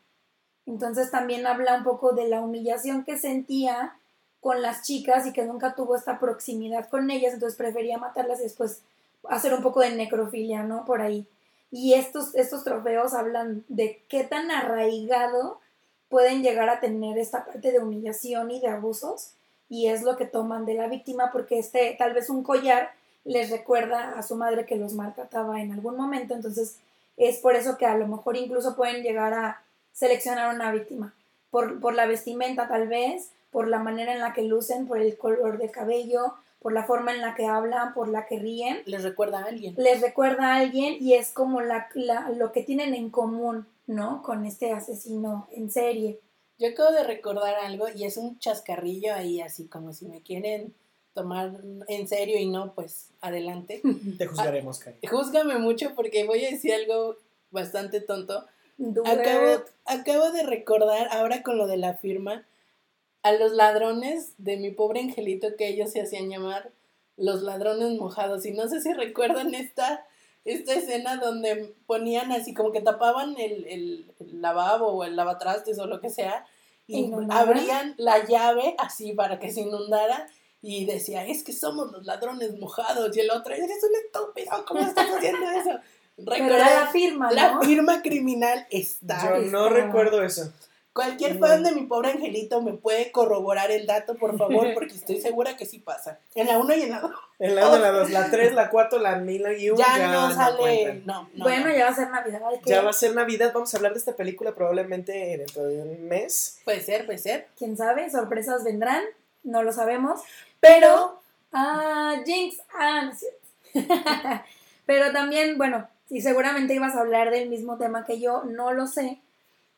Entonces también habla un poco de la humillación que sentía con las chicas y que nunca tuvo esta proximidad con ellas, entonces prefería matarlas y después hacer un poco de necrofilia, ¿no? Por ahí. Y estos, estos trofeos hablan de qué tan arraigado pueden llegar a tener esta parte de humillación y de abusos y es lo que toman de la víctima porque este tal vez un collar les recuerda a su madre que los maltrataba en algún momento entonces es por eso que a lo mejor incluso pueden llegar a seleccionar una víctima por, por la vestimenta tal vez por la manera en la que lucen por el color de cabello por la forma en la que hablan por la que ríen Les recuerda a alguien. les recuerda a alguien y es como la, la- lo que tienen en común, ¿no? Con este asesino en serie. Yo acabo de recordar algo y es un chascarrillo ahí, así como si me quieren tomar en serio y no, pues adelante. Te juzgaremos, Cari. Júzgame mucho porque voy a decir algo bastante tonto. Acabo, acabo de recordar, ahora con lo de la firma, a los ladrones de mi pobre angelito que ellos se hacían llamar los ladrones mojados. Y no sé si recuerdan esta, esta escena donde ponían así como que tapaban el, el- el lavabo o el lavatrastes o lo que sea y abrían la llave así para que se inundara y decía, es que somos los ladrones mojados. Y el otro, eres un estúpido, ¿cómo estás haciendo eso? Pero era Recuerda- la firma, la firma criminal está. Yo no está- recuerdo eso. Cualquier fan de mi pobre angelito me puede corroborar el dato, por favor, porque estoy segura que sí pasa. En la 1 y en la 2. En la 1, la 2, la 3, la 4, la 1000 y 1 Ya, ya, no sale. No, no. bueno, no. ya va a ser Navidad. Ya va a ser Navidad, vamos a hablar de esta película probablemente dentro de un mes. Puede ser, puede ser. ¿Quién sabe? Sorpresas vendrán, no lo sabemos. Pero, Ah, Jinx. Ah, no es cierto. Pero también, bueno, y seguramente ibas a hablar del mismo tema que yo, no lo sé,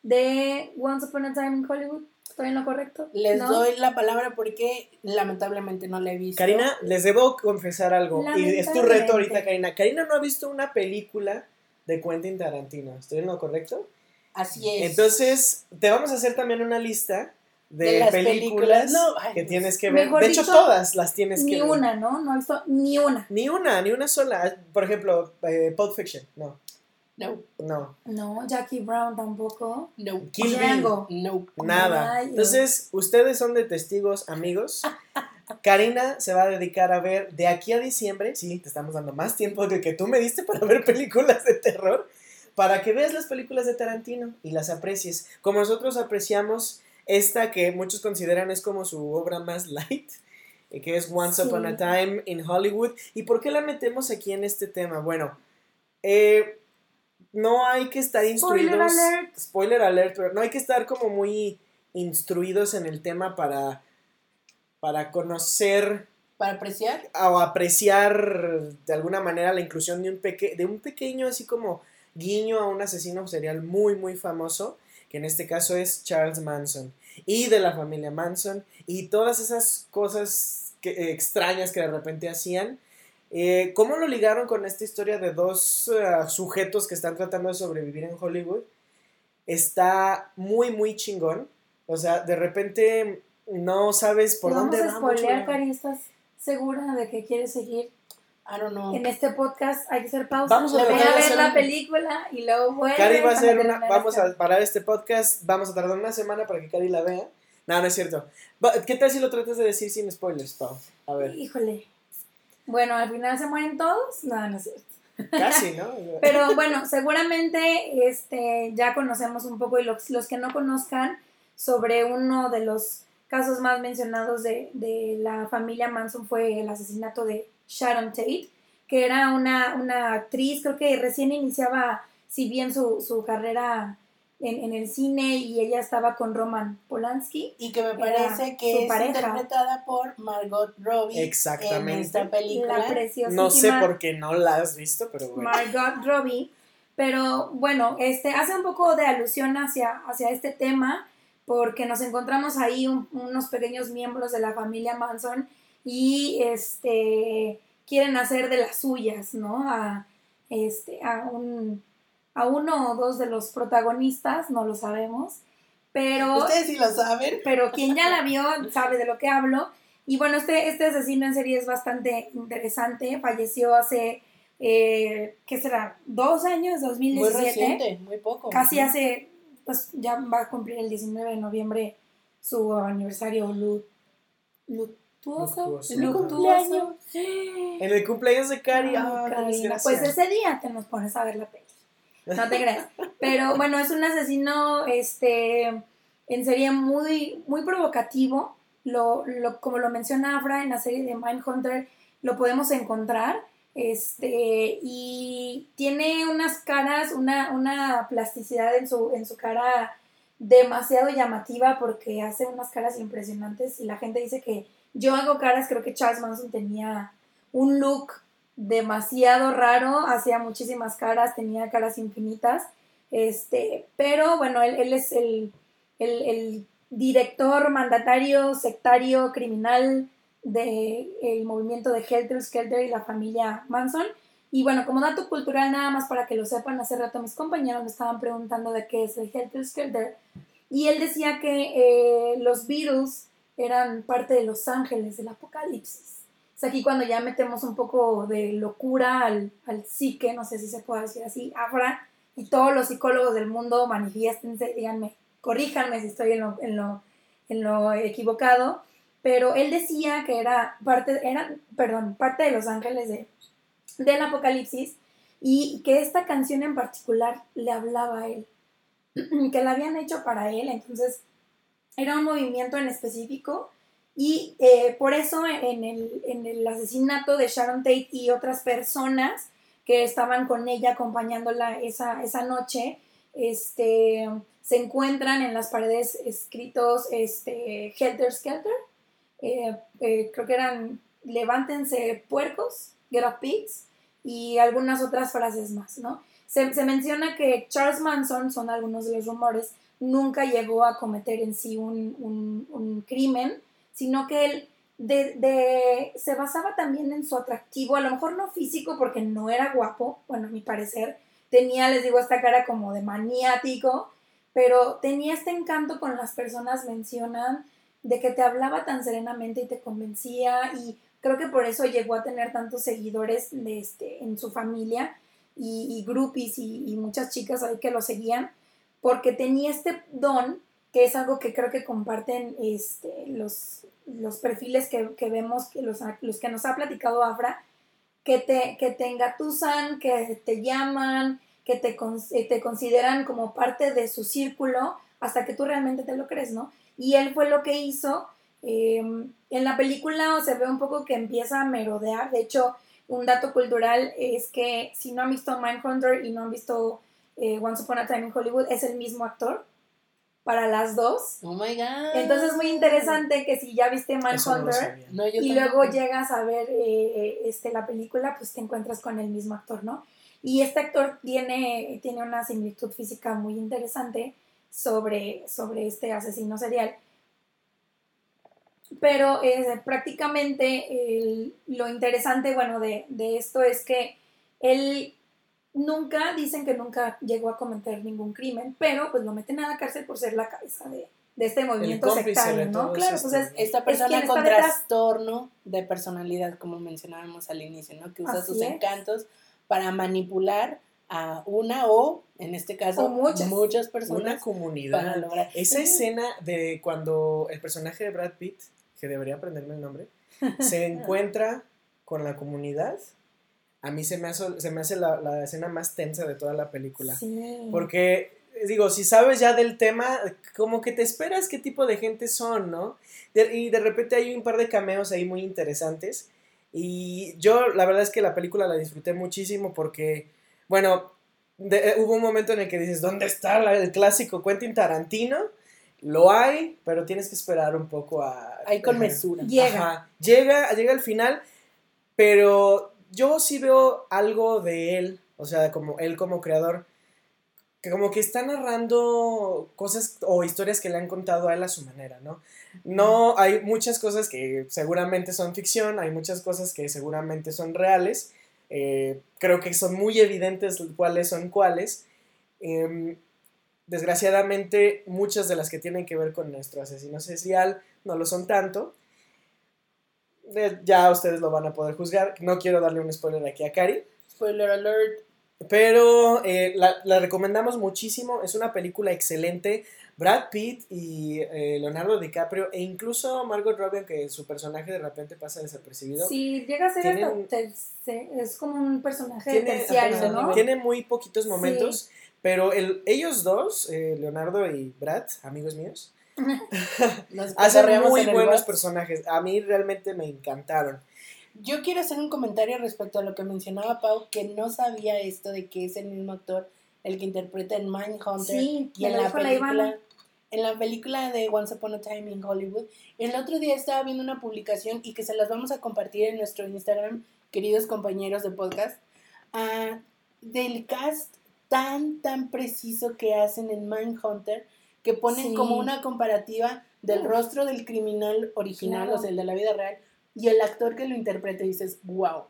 de Once Upon a Time in Hollywood. ¿Estoy en lo correcto? les ¿No? doy la palabra porque lamentablemente no la he visto. Karina, les debo confesar algo. Y es tu reto ahorita, Karina. Karina no ha visto una película de Quentin Tarantino. ¿Estoy en lo correcto? Así es. Entonces, te vamos a hacer también una lista de, De las películas, películas. No, ay, que pues, tienes que ver. De hecho, dicho, todas las tienes Ni que ver. una, ¿no? No he visto ni una. Ni una, ni una sola. Por ejemplo, eh, Pulp Fiction. No, No, no. No, Jackie Brown tampoco. no, Kill Bill. Django. no. Nada. Entonces, ustedes son de testigos, amigos. Karina se va a dedicar a ver de aquí a diciembre. Sí, te estamos dando más tiempo de que tú me diste para ver películas de terror. Para que veas las películas de Tarantino y las aprecies. Como nosotros apreciamos esta que muchos consideran es como su obra más light. eh, Que es Once Sí. Upon a Time in Hollywood. ¿Y por qué la metemos aquí en este tema? Bueno, eh, no hay que estar Spoiler instruidos. alert. Spoiler alert, pero no hay que estar como muy instruidos en el tema para, para conocer Para apreciar, o apreciar de alguna manera la inclusión de un, peque- de un pequeño así como guiño a un asesino serial muy muy famoso, que en este caso es Charles Manson, y de la familia Manson, y todas esas cosas que- eh, extrañas que de repente hacían. Eh, ¿Cómo lo ligaron con esta historia de dos eh, sujetos que están tratando de sobrevivir en Hollywood? Está muy, muy chingón. O sea, de repente no sabes por ¿Te dónde vamos a spoilear, Cari? ¿Estás segura de que quieres seguir? I don't know. En este podcast hay que hacer pausa. Vamos a voy a ver la un- película y luego vuelve. Cari va a hacer una. Vamos esta. a parar este podcast. Vamos a tardar una semana para que Cari la vea. No, no es cierto. ¿Qué tal si lo tratas de decir sin spoilers, Pau? A ver, Híjole. Bueno, al final se mueren todos. No, no es cierto. casi, ¿no? Pero bueno, seguramente este, ya conocemos un poco y los, los que no conozcan sobre uno de los casos más mencionados de, de la familia Manson fue el asesinato de Sharon Tate, que era una, una actriz, creo que recién iniciaba, si bien su, su carrera en, en el cine y ella estaba con Roman Polanski. Y que me parece que su es pareja. interpretada por Margot Robbie Exactamente. en esta película. La preciosísima No sé por qué no la has visto, pero bueno. Margot Robbie. Pero bueno, este hace un poco de alusión hacia, hacia este tema porque nos encontramos ahí un- unos pequeños miembros de la familia Manson y este quieren hacer de las suyas, ¿no? A, este, a, un, a uno o dos de los protagonistas, no lo sabemos, pero Ustedes sí lo saben. pero quien ya la vio sabe de lo que hablo. Y bueno, este, este asesino en serie es bastante interesante. Falleció hace, eh, ¿qué será? ¿Dos años? Muy 2017. reciente, muy poco. Casi hace, pues ya va a cumplir el 19 de noviembre su aniversario lu- luctuoso. Luctuoso. Mi cumpleaños. En el cumpleaños de Cari. Ah, pues ese día te nos pones a ver la peli. No te creas. Pero bueno, es un asesino este, en serie muy, muy provocativo. Lo, lo- como lo menciona Afra en la serie de Mindhunter, lo podemos encontrar. Este, y tiene unas caras, una, una plasticidad en su, en su cara demasiado llamativa porque hace unas caras impresionantes y la gente dice que yo hago caras, creo que Charles Manson tenía un look demasiado raro, hacía muchísimas caras, tenía caras infinitas, este, pero bueno, él, es el, el- el director, mandatario, sectario, criminal del movimiento de Helter Skelter y la familia Manson. Y bueno, como dato cultural, nada más para que lo sepan, hace rato mis compañeros me estaban preguntando de qué es el Helter Skelter. Y él decía que eh, los Beatles eran parte de los ángeles del apocalipsis. Es aquí cuando ya metemos un poco de locura al, al psique, no sé si se puede decir así, Afra, y todos los psicólogos del mundo manifiéstense, díganme, corríjanme si estoy en lo, en lo, en lo equivocado, pero él decía que era parte, eran, perdón, parte de los ángeles de, del apocalipsis y que esta canción en particular le hablaba a él, que la habían hecho para él, entonces era un movimiento en específico y eh, por eso en el, en el asesinato de Sharon Tate y otras personas que estaban con ella acompañándola esa, esa noche, este, se encuentran en las paredes escritos este, Helter Skelter, eh, eh, creo que eran levántense puercos, get up pigs, y algunas otras frases más, ¿no? Se, se menciona que Charles Manson, son algunos de los rumores, nunca llegó a cometer en sí un, un- crimen, sino que él de- de- se basaba también en su atractivo, a lo mejor no físico porque no era guapo, bueno, a mi parecer, tenía, les digo, esta cara como de maniático, pero tenía este encanto con las personas, mencionan, de que te hablaba tan serenamente y te convencía y creo que por eso llegó a tener tantos seguidores de este, en su familia y, y groupies y, y muchas chicas ahí que lo seguían porque tenía este don que es algo que creo que comparten este, los, los perfiles que, que vemos, que los, los que nos ha platicado Afra, que te, que te engatusan, que te llaman, que te, eh, te consideran como parte de su círculo hasta que tú realmente te lo crees, ¿no? Y él fue lo que hizo. eh, en la película se ve un poco que empieza a merodear. De hecho, un dato cultural es que si no han visto Mindhunter y no han visto eh, Once Upon a Time in Hollywood, es el mismo actor para las dos. Oh my god. Entonces es muy interesante que si ya viste Eso no y luego llegas a ver eh, eh, este, la película, pues te encuentras con el mismo actor, ¿no? Y este actor tiene, tiene una similitud física muy interesante sobre, sobre este asesino serial. Pero eh, prácticamente el- lo interesante, bueno, de, de esto es que él nunca, dicen que nunca llegó a cometer ningún crimen, pero pues lo meten a la cárcel por ser la cabeza de, de este movimiento sectario, ¿no? Claro, pues es, ¿no? Esta persona está con trastorno de personalidad, como mencionábamos al inicio, ¿no? Que usa Así sus es. encantos para manipular a una o, en este caso, muchas. muchas Una personas para comunidad. lograr. Esa escena de cuando el personaje de Brad Pitt, que debería aprenderme el nombre, se encuentra con la comunidad, a mí se me hace, se me hace la, la escena más tensa de toda la película. Sí. Porque, digo, si sabes ya del tema, como que te esperas qué tipo de gente son, ¿no? De- y de repente hay un par de cameos ahí muy interesantes. Y yo, la verdad es que la película la disfruté muchísimo porque, bueno, de- eh, hubo un momento en el que dices, ¿dónde está la- el clásico Quentin Tarantino? Lo hay, pero tienes que esperar un poco a... Ahí con Ajá. mesura. Llega. Ajá, llega, llega al final, pero yo sí veo algo de él, o sea, como él como creador, que como que está narrando cosas o historias que le han contado a él a su manera, ¿no? No, hay muchas cosas que seguramente son ficción, hay muchas cosas que seguramente son reales, eh, creo que son muy evidentes cuáles son cuáles. Em, desgraciadamente, muchas de las que tienen que ver con nuestro asesino serial no lo son tanto. Ya ustedes lo van a poder juzgar. No quiero darle un spoiler aquí a Cari. Spoiler alert. Pero eh, la, la recomendamos muchísimo. Es una película excelente. Brad Pitt y eh, Leonardo DiCaprio e incluso Margot Robbie, que su personaje de repente pasa desapercibido. Sí, llega a ser Tienen- hasta terce- es como un personaje tiene, terciario, ¿no? tiene muy poquitos Sí. momentos, pero el, ellos dos, eh, Leonardo y Brad, amigos míos, hacen muy buenos personajes. A mí realmente me encantaron. Yo quiero hacer un comentario respecto a lo que mencionaba Pau, que no sabía esto de que es el mismo actor el que interpreta en Mindhunter Sí, y en la película en la película de Once Upon a Time in Hollywood. El otro día estaba viendo una publicación y que se las vamos a compartir en nuestro Instagram, queridos compañeros de podcast, ah, del cast tan tan preciso que hacen en Mindhunter que ponen Sí. como una comparativa del rostro del criminal original, Claro. o sea, el de la vida real, y el actor que lo interpreta y dices, wow.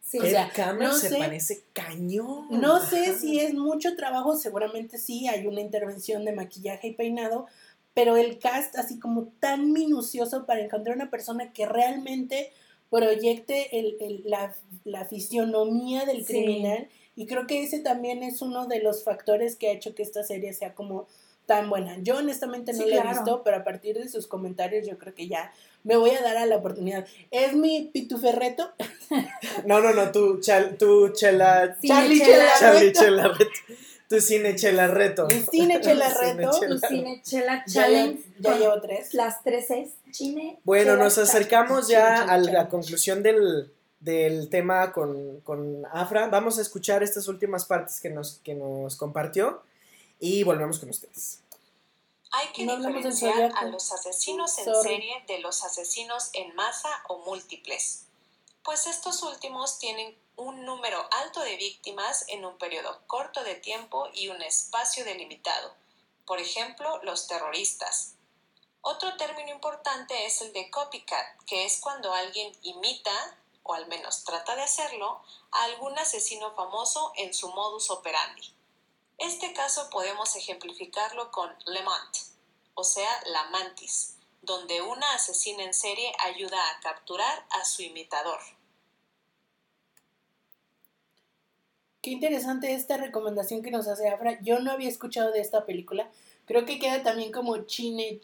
Sí. O sea, no se sé- parece cañón. No sé Ajá. si es mucho trabajo, seguramente sí, hay una intervención de maquillaje y peinado, pero el cast así como tan minucioso para encontrar una persona que realmente proyecte el- el- la, la fisionomía del Sí. criminal y creo que ese también es uno de los factores que ha hecho que esta serie sea como tan buena. Yo honestamente no Sí, la he visto, pero a partir de sus comentarios yo creo que ya me voy a dar a la oportunidad. Es mi pituferreto. No, no, no, tú, chal, tú chela, Cine Charlie Chela. Charlie Chela Reto. Tu cine Chela Reto. Mi cine Chela Reto. Cine Tu cine chela Ya, challenge. ya con llevo tres. Las tres es chine. Bueno, chela, nos acercamos ya a la conclusión del, del tema con, con Afra. Vamos a escuchar estas últimas partes que nos, que nos compartió y volvemos con ustedes. Hay que No diferenciar a los asesinos en Sorry. serie de los asesinos en masa o múltiples, pues estos últimos tienen un número alto de víctimas en un periodo corto de tiempo y un espacio delimitado. Por ejemplo, los terroristas. Otro término importante es el de copycat, que es cuando alguien imita, o al menos trata de hacerlo, a algún asesino famoso en su modus operandi. Este caso podemos ejemplificarlo con Lemont, o sea, la mantis, donde una asesina en serie ayuda a capturar a su imitador. Qué interesante esta recomendación que nos hace Afra. Yo no había escuchado de esta película. Creo que queda también como Chine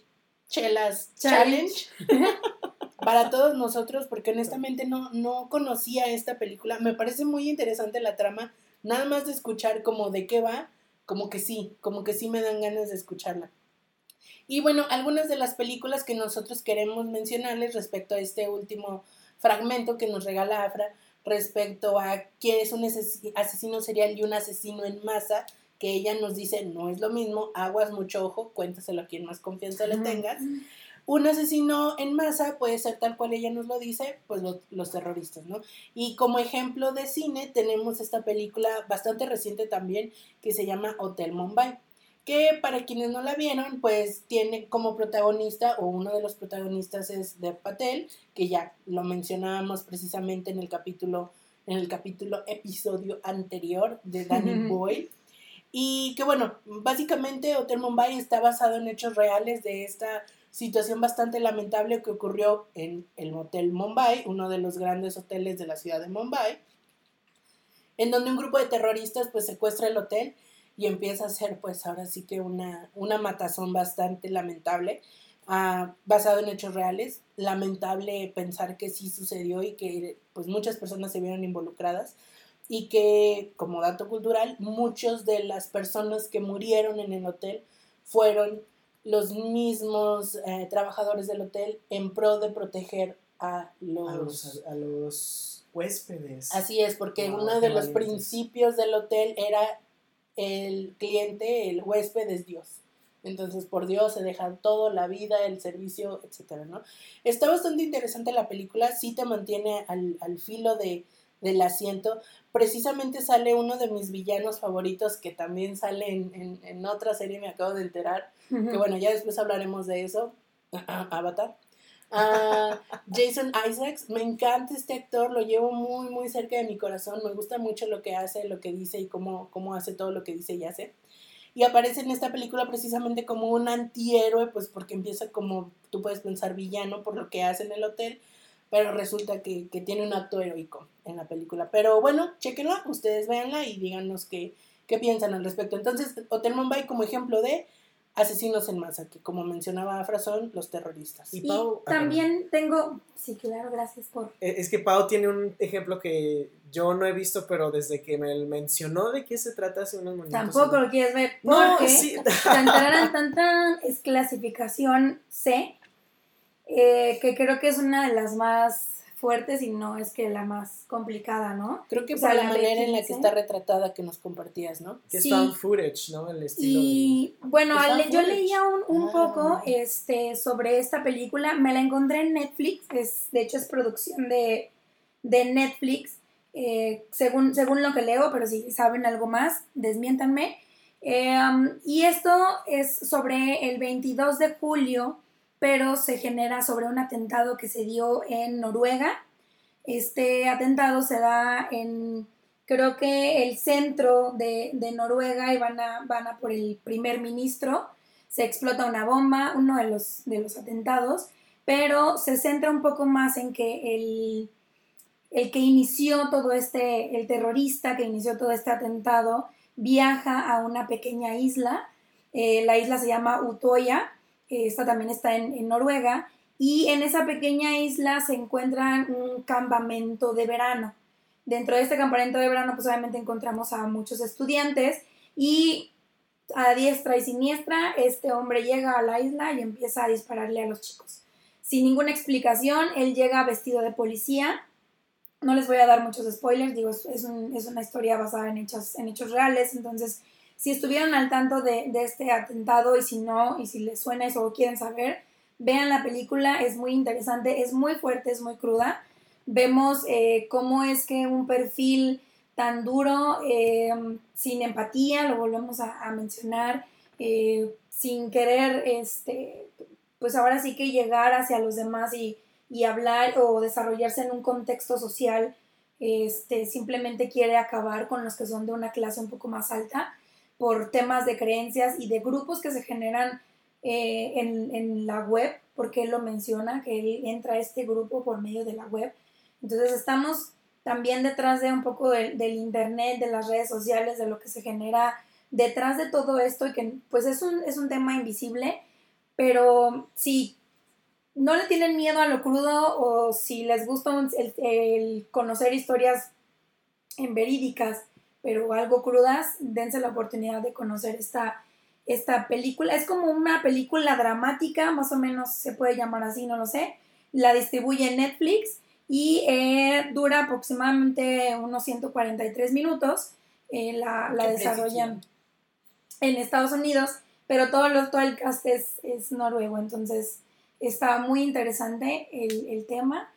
Chelas Challenge, Challenge. para todos nosotros, porque honestamente no, no conocía esta película. Me parece muy interesante la trama. Nada más de escuchar como de qué va, como que sí, como que sí me dan ganas de escucharla. Y bueno, algunas de las películas que nosotros queremos mencionarles respecto a este último fragmento que nos regala Afra respecto a qué es un ases- asesino serial y un asesino en masa, que ella nos dice no es lo mismo, aguas mucho ojo, cuéntaselo a quien más confianza le tengas. Un asesino en masa puede ser tal cual ella nos lo dice, pues lo- los terroristas, ¿no? Y como ejemplo de cine tenemos esta película bastante reciente también que se llama Hotel Mumbai, que para quienes no la vieron, pues tiene como protagonista o uno de los protagonistas es Dev Patel, que ya lo mencionábamos precisamente en el capítulo en el capítulo episodio anterior de Danny Boyle. Y que bueno, básicamente Hotel Mumbai está basado en hechos reales de esta situación bastante lamentable que ocurrió en el Motel Mumbai, uno de los grandes hoteles de la ciudad de Mumbai, en donde un grupo de terroristas pues secuestra el hotel y empieza a ser pues ahora sí que una, una matazón bastante lamentable, ah, basado en hechos reales, lamentable pensar que sí sucedió y que pues muchas personas se vieron involucradas y que como dato cultural muchos de las personas que murieron en el hotel fueron los mismos eh, trabajadores del hotel en pro de proteger a los, a los, huéspedes. Así es, porque uno de los principios del hotel era el cliente, el huésped es Dios. Entonces, por Dios, se deja todo, la vida, el servicio, etcétera, ¿no? Está bastante interesante la película, sí te mantiene al, al filo de, del asiento. Precisamente sale uno de mis villanos favoritos que también sale en, en, otra serie, me acabo de enterar. Que bueno, ya después hablaremos de eso. Avatar. Ah, Jason Isaacs, me encanta este actor, lo llevo muy, muy cerca de mi corazón. Me gusta mucho lo que hace, lo que dice y cómo, cómo hace todo lo que dice y hace. Y aparece en esta película precisamente como un antihéroe, pues porque empieza como tú puedes pensar villano por lo que hace en el hotel pero resulta que, tiene un acto heroico en la película. Pero bueno, chequenla, ustedes véanla y díganos qué, qué piensan al respecto. Entonces, Hotel Mumbai como ejemplo de asesinos en masa, que como mencionaba Afra los terroristas. Y, Pau, también tengo, sí, claro, gracias por... Eh, es que Pau tiene un ejemplo que yo no he visto, pero desde que me mencionó de qué se trata hace unos momentos. Tampoco lo quieres ver, porque no, sí. tan, tan, tan, es clasificación C eh, que creo que es una de las más fuertes y no es que la más complicada, ¿no? Creo que por la, manera en la que está retratada que nos compartías, ¿no? Que es found footage, ¿no? El estilo y bueno, yo leía un, un ah. poco este, sobre esta película, me la encontré en Netflix, es, de hecho es producción de, de Netflix, eh, según, según lo que leo, pero si saben algo más, desmiéntanme. Eh, um, y esto es sobre el 22 de julio pero se genera sobre un atentado que se dio en Noruega. Este atentado se da en, creo que el centro de, Noruega y van a, van a por el primer ministro. Se explota una bomba, uno de los, de los atentados, pero se centra un poco más en que el, el que inició todo este, el terrorista que inició todo este atentado, viaja a una pequeña isla. Eh, la isla se llama Utoya esta también está en, Noruega, y en esa pequeña isla se encuentra un campamento de verano. Dentro de este campamento de verano, pues obviamente encontramos a muchos estudiantes y a diestra y siniestra, este hombre llega a la isla y empieza a dispararle a los chicos. Sin ninguna explicación, él llega vestido de policía. No les voy a dar muchos spoilers, digo, es, una historia basada en hechos, en hechos reales, entonces si estuvieron al tanto de, este atentado y si no, y si les suena eso o quieren saber, vean la película, es muy interesante, es muy fuerte, es muy cruda. Vemos eh, cómo es que un perfil tan duro, eh, sin empatía, lo volvemos a, mencionar, eh, sin querer, este, pues ahora sí que llegar hacia los demás y, y hablar o desarrollarse en un contexto social, este, simplemente quiere acabar con los que son de una clase un poco más alta por temas de creencias y de grupos que se generan eh, en, la web, porque él lo menciona, que él entra a este grupo por medio de la web. Entonces estamos también detrás de un poco del internet, de las redes sociales, de lo que se genera detrás de todo esto y que pues es un, es un tema invisible, pero si no le tienen miedo a lo crudo o si les gusta el, el conocer historias en verídicas pero algo crudas, dense la oportunidad de conocer esta, esta película. Es como una película dramática, más o menos se puede llamar así, no lo sé. La distribuye Netflix y eh, dura aproximadamente unos 143 minutos. Eh, la, desarrollan en Estados Unidos, pero todo, lo, todo el cast es, es noruego, entonces está muy interesante el, el tema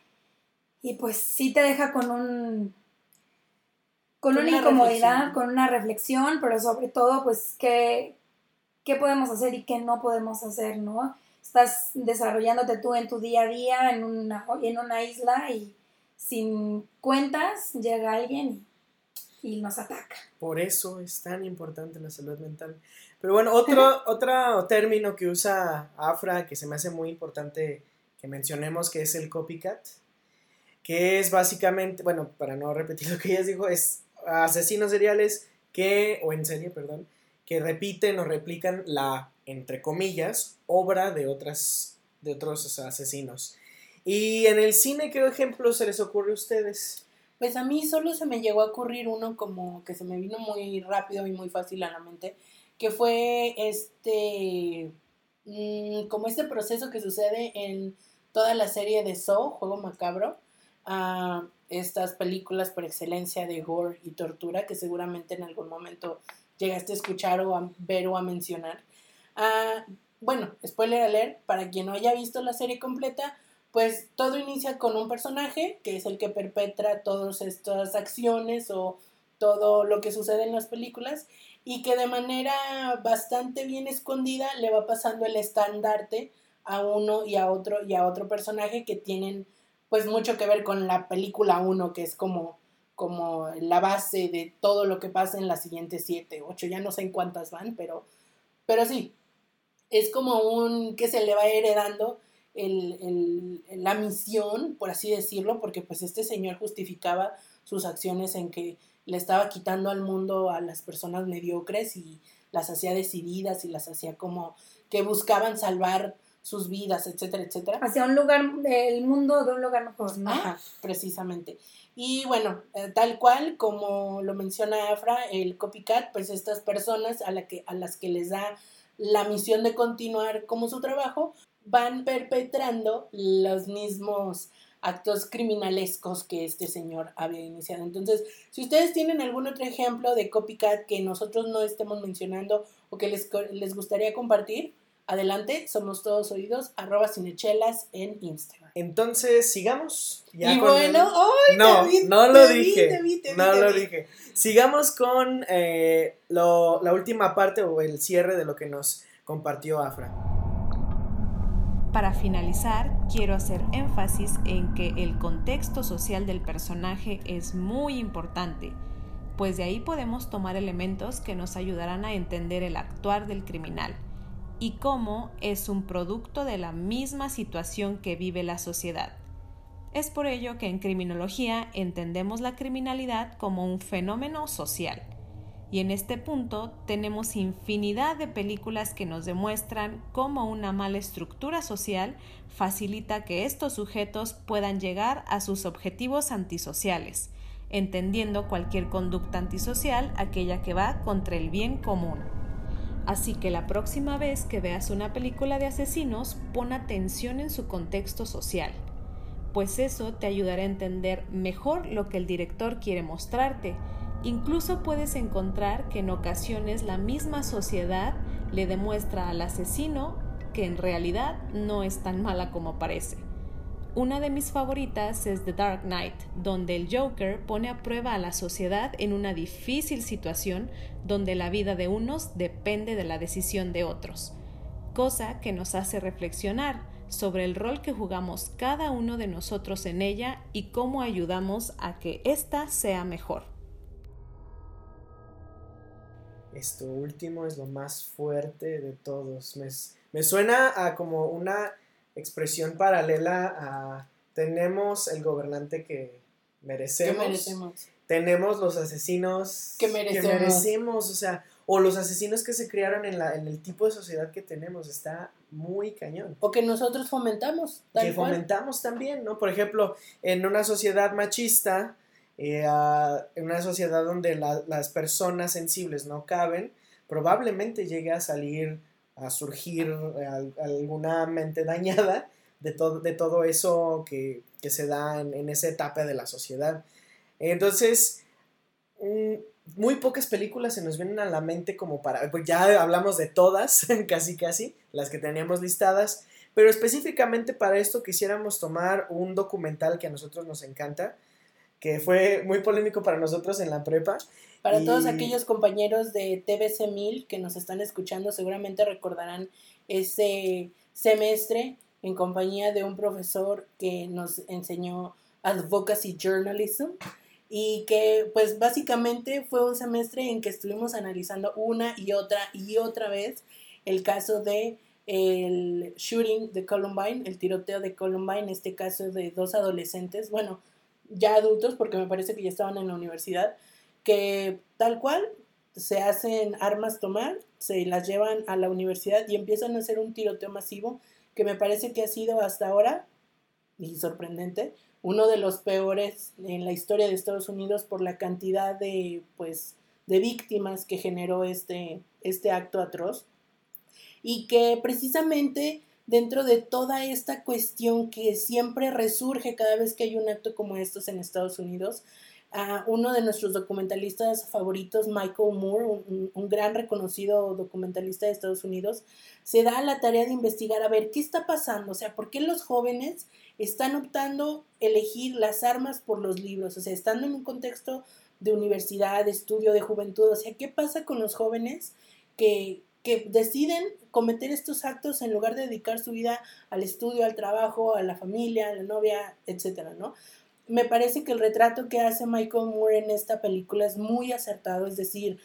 y pues sí te deja con un con una, incomodidad, con una reflexión, pero sobre todo, pues, ¿qué, qué podemos hacer y qué no podemos hacer, ¿no? Estás desarrollándote tú en tu día a día en una, en una isla y sin cuentas llega alguien y nos ataca. Por eso es tan importante la salud mental. Pero bueno, otro, otro término que usa Afra que se me hace muy importante que mencionemos que es el copycat, que es básicamente, bueno, para no repetir lo que ella dijo, es asesinos seriales que, o en serie, perdón, que repiten o replican la, entre comillas, obra de, otras, de otros asesinos. Y en el cine, ¿qué ejemplo se les ocurre a ustedes? Pues a mí solo se me llegó a ocurrir uno como que se me vino muy rápido y muy fácil a la mente, que fue este, mm, como este proceso que sucede en toda la serie de Saw, Juego Macabro, a estas películas por excelencia de gore y tortura que seguramente en algún momento llegaste a escuchar o a ver o a mencionar. Ah, bueno, spoiler alert, para quien no haya visto la serie completa, pues todo inicia con un personaje que es el que perpetra todas estas acciones o todo lo que sucede en las películas y que de manera bastante bien escondida le va pasando el estandarte a uno y a otro y a otro personaje que tienen pues mucho que ver con la película 1 que es como como la base de todo lo que pasa en las siguientes siete, ocho, ya no sé en cuántas van, pero, pero sí, es como un que se le va heredando el, la misión, por así decirlo, porque pues este señor justificaba sus acciones en que le estaba quitando al mundo a las personas mediocres y las hacía decididas y las hacía como que buscaban salvar sus vidas, etcétera, etcétera. Hacia un lugar, el mundo de un lugar mejor, ¿no? Ajá, precisamente. Y bueno, eh, tal cual como lo menciona Afra, el copycat, pues estas personas a, la que, a las que les da la misión de continuar como su trabajo, van perpetrando los mismos actos criminalescos que este señor había iniciado. Entonces, si ustedes tienen algún otro ejemplo de copycat que nosotros no estemos mencionando o que les, les gustaría compartir, adelante, somos todos oídos, arroba cinechelas en Instagram. Entonces, sigamos. y bueno, no, no lo dije. no lo dije. Sigamos con eh, la última parte o el cierre de lo que nos compartió Afra. Para finalizar, quiero hacer énfasis en que el contexto social del personaje es muy importante, pues de ahí podemos tomar elementos que nos ayudarán a entender el actuar del criminal y cómo es un producto de la misma situación que vive la sociedad. Es por ello que en criminología entendemos la criminalidad como un fenómeno social. Y en este punto tenemos infinidad de películas que nos demuestran cómo una mala estructura social facilita que estos sujetos puedan llegar a sus objetivos antisociales, entendiendo cualquier conducta antisocial aquella que va contra el bien común. Así que la próxima vez que veas una película de asesinos, pon atención en su contexto social, pues eso te ayudará a entender mejor lo que el director quiere mostrarte. Incluso puedes encontrar que en ocasiones la misma sociedad le demuestra al asesino que en realidad no es tan mala como parece. Una de mis favoritas es The Dark Knight, donde el Joker pone a prueba a la sociedad en una difícil situación donde la vida de unos depende de la decisión de otros, cosa que nos hace reflexionar sobre el rol que jugamos cada uno de nosotros en ella y cómo ayudamos a que ésta sea mejor. Esto último es lo más fuerte de todos. Me, me suena a como una expresión paralela a tenemos el gobernante que merecemos, tenemos los asesinos que merecemos. o sea, o los asesinos que se criaron en, la, en el tipo de sociedad que tenemos, está muy cañón. O que nosotros fomentamos. que fomentamos también, ¿no? Por ejemplo, en una sociedad machista, eh, en una sociedad donde las personas sensibles no caben, probablemente llegue a salir a surgir alguna mente dañada de, todo, de todo eso que, se da en, esa etapa de la sociedad. Entonces, mm, muy pocas películas se nos vienen a la mente como para, pues ya hablamos de todas, casi casi, las que teníamos listadas, pero específicamente para esto quisiéramos tomar un documental que a nosotros nos encanta, que fue muy polémico para nosotros en la prepa, para todos aquellos compañeros de TBC 1000 que nos están escuchando, seguramente recordarán ese semestre en compañía de un profesor que nos enseñó Advocacy Journalism y que pues básicamente fue un semestre en que estuvimos analizando una y otra y otra vez el caso de el shooting de Columbine, el tiroteo de Columbine, este caso de dos adolescentes, bueno, ya adultos porque me parece que ya estaban en la universidad, que tal cual se hacen armas tomar, se las llevan a la universidad y empiezan a hacer un tiroteo masivo que me parece que ha sido hasta ahora, y sorprendente, uno de los peores en la historia de Estados Unidos por la cantidad de, pues, de víctimas que generó este, este acto atroz. Y que precisamente dentro de toda esta cuestión que siempre resurge cada vez que hay un acto como estos en Estados Unidos, a uno de nuestros documentalistas favoritos, Michael Moore, un, gran reconocido documentalista de Estados Unidos, se da la tarea de investigar a ver qué está pasando, o sea, por qué los jóvenes están optando elegir las armas por los libros, o sea, estando en un contexto de universidad, de estudio, de juventud, o sea, ¿qué pasa con los jóvenes que, que deciden cometer estos actos en lugar de dedicar su vida al estudio, al trabajo, a la familia, a la novia, etcétera, ¿no? Me parece que el retrato que hace Michael Moore en esta película es muy acertado, es decir,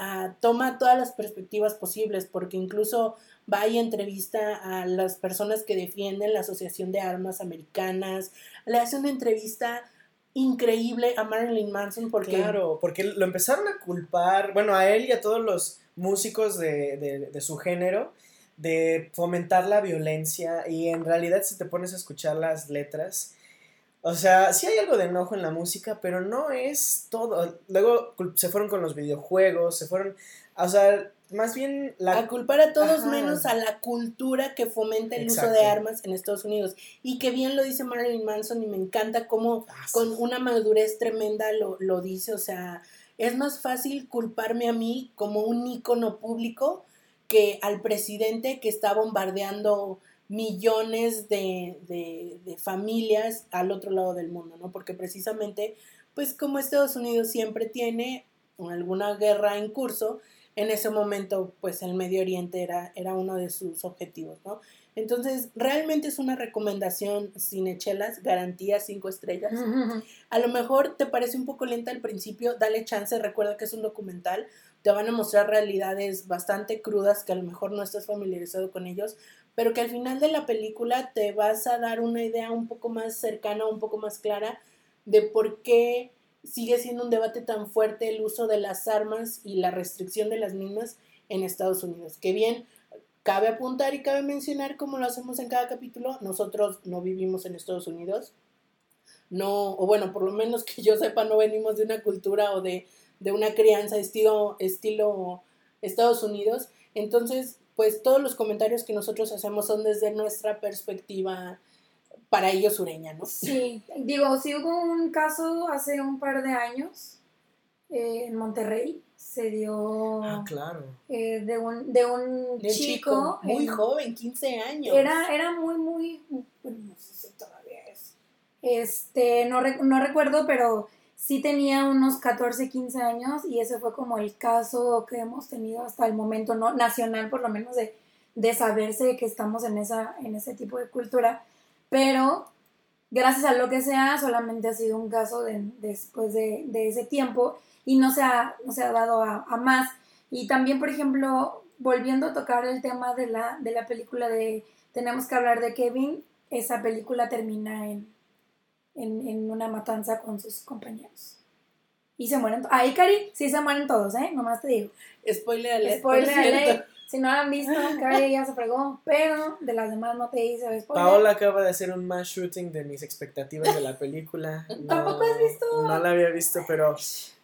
uh, toma todas las perspectivas posibles, porque incluso va y entrevista a las personas que defienden la Asociación de Armas Americanas, le hace una entrevista increíble a Marilyn Manson porque... Claro, porque lo empezaron a culpar, bueno, a él y a todos los músicos de, de, de su género, de fomentar la violencia y en realidad si te pones a escuchar las letras, o sea, sí hay algo de enojo en la música, pero no es todo. Luego se fueron con los videojuegos, se fueron, o sea, más bien la... A culpar a todos Ajá. menos a la cultura que fomenta el Exacto. uso de armas en Estados Unidos. Y que bien lo dice Marilyn Manson y me encanta cómo ah, sí. con una madurez tremenda lo, lo dice. O sea, es más fácil culparme a mí como un ícono público que al presidente que está bombardeando millones de, de, de, familias al otro lado del mundo, ¿no? Porque precisamente, pues como Estados Unidos siempre tiene alguna guerra en curso, en ese momento, pues el Medio Oriente era, era uno de sus objetivos, ¿no? Entonces, realmente es una recomendación cinechelas, garantía cinco estrellas. A lo mejor te parece un poco lenta al principio, dale chance, recuerda que es un documental, te van a mostrar realidades bastante crudas que a lo mejor no estás familiarizado con ellos, pero que al final de la película te vas a dar una idea un poco más cercana, un poco más clara de por qué sigue siendo un debate tan fuerte el uso de las armas y la restricción de las mismas en Estados Unidos. Que bien, cabe apuntar y cabe mencionar, como lo hacemos en cada capítulo, nosotros no vivimos en Estados Unidos, no, o bueno, por lo menos que yo sepa, no venimos de una cultura o de, de una crianza estilo, estilo Estados Unidos. Entonces, pues todos los comentarios que nosotros hacemos son desde nuestra perspectiva para ellos sureña, ¿no? Sí, digo, sí hubo un caso hace un par de años eh, en Monterrey, se dio ah, claro. eh, de un, de un de chico, chico, muy en, joven, 15 años. Era, era muy, muy, bueno, no sé si todavía es. Este, no, no recuerdo, pero sí tenía unos 14, 15 años y ese fue como el caso que hemos tenido hasta el momento, ¿no? Nacional por lo menos de, de saberse que estamos en, esa, en ese tipo de cultura, pero gracias a lo que sea, solamente ha sido un caso de, después de, de, ese tiempo y no se ha, no se ha dado a, a, más. Y también, por ejemplo, volviendo a tocar el tema de la, de la película de Tenemos que hablar de Kevin, esa película termina en en, en una matanza con sus compañeros. Y se mueren. Ahí, Cari, sí se mueren todos, ¿eh? Nomás te digo. Spoiler alert. Spoiler alert. Si no lo han visto, Cari ya se fregó. Pero de las demás no te hice spoiler. Paola acaba de hacer un mass shooting de mis expectativas de la película. No, ¿Tampoco has visto? No la había visto, pero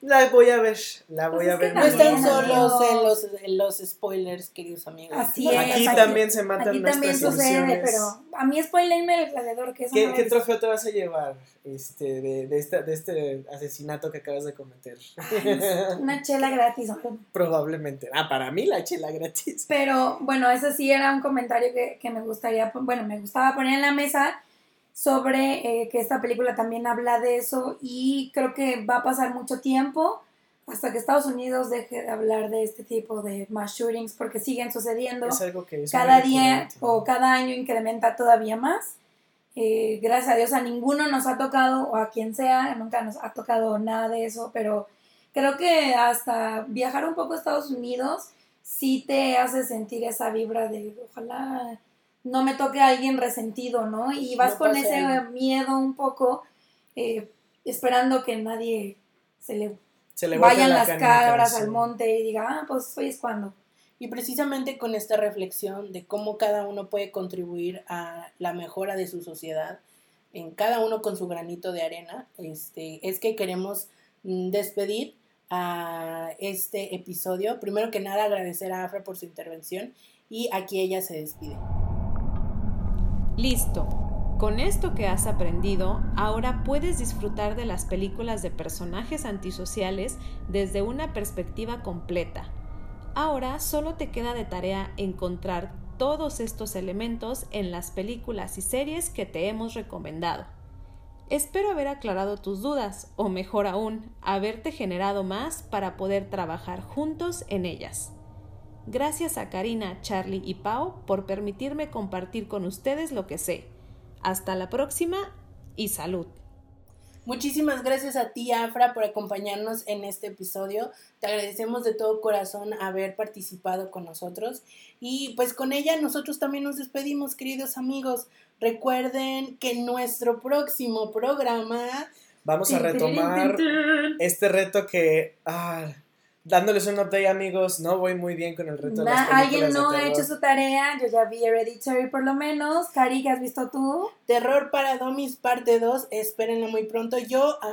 la voy a ver. La voy Pues a es que ver. No están solos en los, en los spoilers, queridos amigos. Así Aquí es. también se matan Aquí también sucede, ilusiones. pero a mí spoilerme el gladiador, que ¿Qué, no trofeo te vas a llevar este, de, de, esta, de este asesinato que acabas de cometer? Una chela gratis, hombre. Probablemente. Ah, para mí la chela gratis. Pero bueno, ese sí era un comentario que, que me gustaría, bueno, me gustaba poner en la mesa sobre eh, que esta película también habla de eso y creo que va a pasar mucho tiempo hasta que Estados Unidos deje de hablar de este tipo de mass shootings porque siguen sucediendo Es algo que es cada día o cada año incrementa todavía más. Eh, gracias a Dios a ninguno nos ha tocado, o a quien sea, nunca nos ha tocado nada de eso, pero creo que hasta viajar un poco a Estados Unidos sí te hace sentir esa vibra de ojalá no me toque a alguien resentido, ¿no? Y vas No con ese algo. miedo un poco, eh, esperando que nadie se le Se le bote vayan la las cabras al monte y diga, ah, pues hoy es cuando. Y precisamente con esta reflexión de cómo cada uno puede contribuir a la mejora de su sociedad, en cada uno con su granito de arena, este, es que queremos mm, despedir a este episodio. Primero que nada, agradecer a Afra por su intervención y aquí ella se despide. Listo. Con esto que has aprendido, ahora puedes disfrutar de las películas de personajes antisociales desde una perspectiva completa. Ahora solo te queda de tarea encontrar todos estos elementos en las películas y series que te hemos recomendado. Espero haber aclarado tus dudas, o mejor aún, haberte generado más para poder trabajar juntos en ellas. Gracias a Karina, Charlie y Pau por permitirme compartir con ustedes lo que sé. Hasta la próxima y salud. Muchísimas gracias a ti, Afra, por acompañarnos en este episodio. Te agradecemos de todo corazón haber participado con nosotros. Y pues con ella nosotros también nos despedimos, queridos amigos. Recuerden que nuestro próximo programa Vamos a retomar este reto que, ah, dándoles un update amigos, no voy muy bien con el reto de las alguien no de ha hecho su tarea, yo ya vi Hereditary por lo menos. Cari, ¿qué has visto tú? Terror para Domis parte 2, espérenla muy pronto. Yo ah,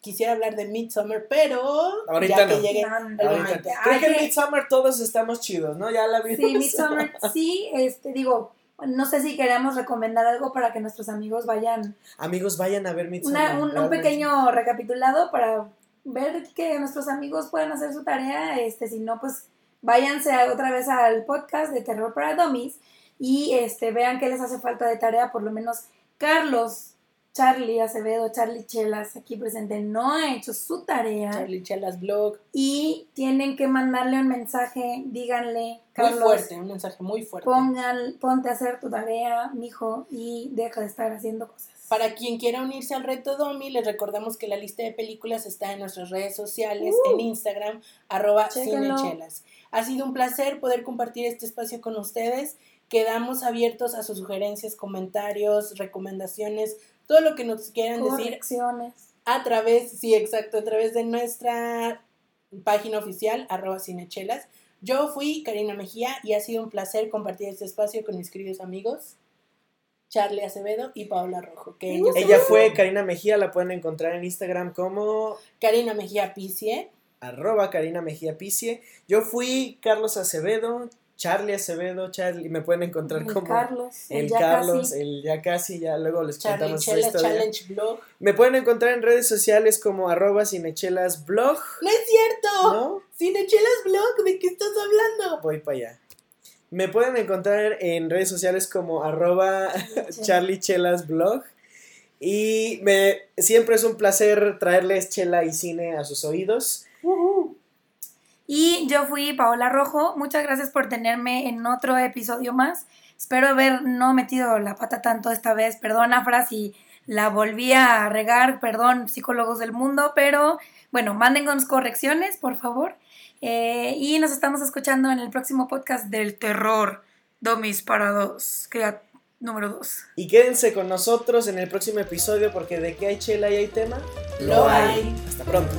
quisiera hablar de Midsommar, pero Ahorita ya que no. llegue No, Ahorita. momento. Creo que en que- Midsommar todos estamos chidos, ¿no? Ya la vimos. Sí, Midsommar, sí, este, digo, no sé si queremos recomendar algo para que nuestros amigos vayan, Amigos, vayan a ver Midsommar. una- un, pequeño recapitulado para ver que nuestros amigos puedan hacer su tarea, este, si no, pues váyanse otra vez al podcast de Terror para Dummies y este, vean qué les hace falta de tarea, por lo menos Carlos, Charlie Acevedo, Charlie Chelas, aquí presente, no ha hecho su tarea. Charlie Chelas Blog. y tienen que mandarle un mensaje, díganle, Muy Carlos, fuerte, un mensaje muy fuerte. pongan, ponte a hacer tu tarea, mijo, y deja de estar haciendo cosas. Para quien quiera unirse al reto Domi, les recordamos que la lista de películas está en nuestras redes sociales, Uh. en Instagram, arroba cinechelas. Ha sido un placer poder compartir este espacio con ustedes. Quedamos abiertos a sus sugerencias, comentarios, recomendaciones, todo lo que nos quieran decir a través, sí, exacto, a través de nuestra página oficial, arroba cinechelas. Yo fui Karina Mejía y ha sido un placer compartir este espacio con mis queridos amigos, Charlie Acevedo y Paola Rojo. Que ellos Ella fue Karina Mejía, la pueden encontrar en Instagram como Karina Mejía Picie. arroba Karina Mejía Picie. Yo fui Carlos Acevedo, Charlie Acevedo, Charlie, me pueden encontrar El como Carlos, el ya Carlos, casi. el ya casi, ya luego les Charlie contamos Chela historia. Challenge Blog. Me pueden encontrar en redes sociales como arroba cinechelas blog, ¡No es cierto! ¿no? Cinechelas Blog, ¿de qué estás hablando? Voy para allá. Me pueden encontrar en redes sociales como arroba Charlie Chelas blog. Y me, siempre es un placer traerles chela y cine a sus oídos. Y yo fui Paola Rojo. Muchas gracias por tenerme en otro episodio más. Espero haber no metido la pata tanto esta vez. Perdón, Afra, si la volví a regar. Perdón, psicólogos del mundo. Pero bueno, mándennos correcciones, por favor. Eh, y nos estamos escuchando en el próximo podcast del terror. Domis para dos. Que ya- número dos. Y quédense con nosotros en el próximo episodio porque de que hay chela y hay tema, Lo hay. Hasta pronto.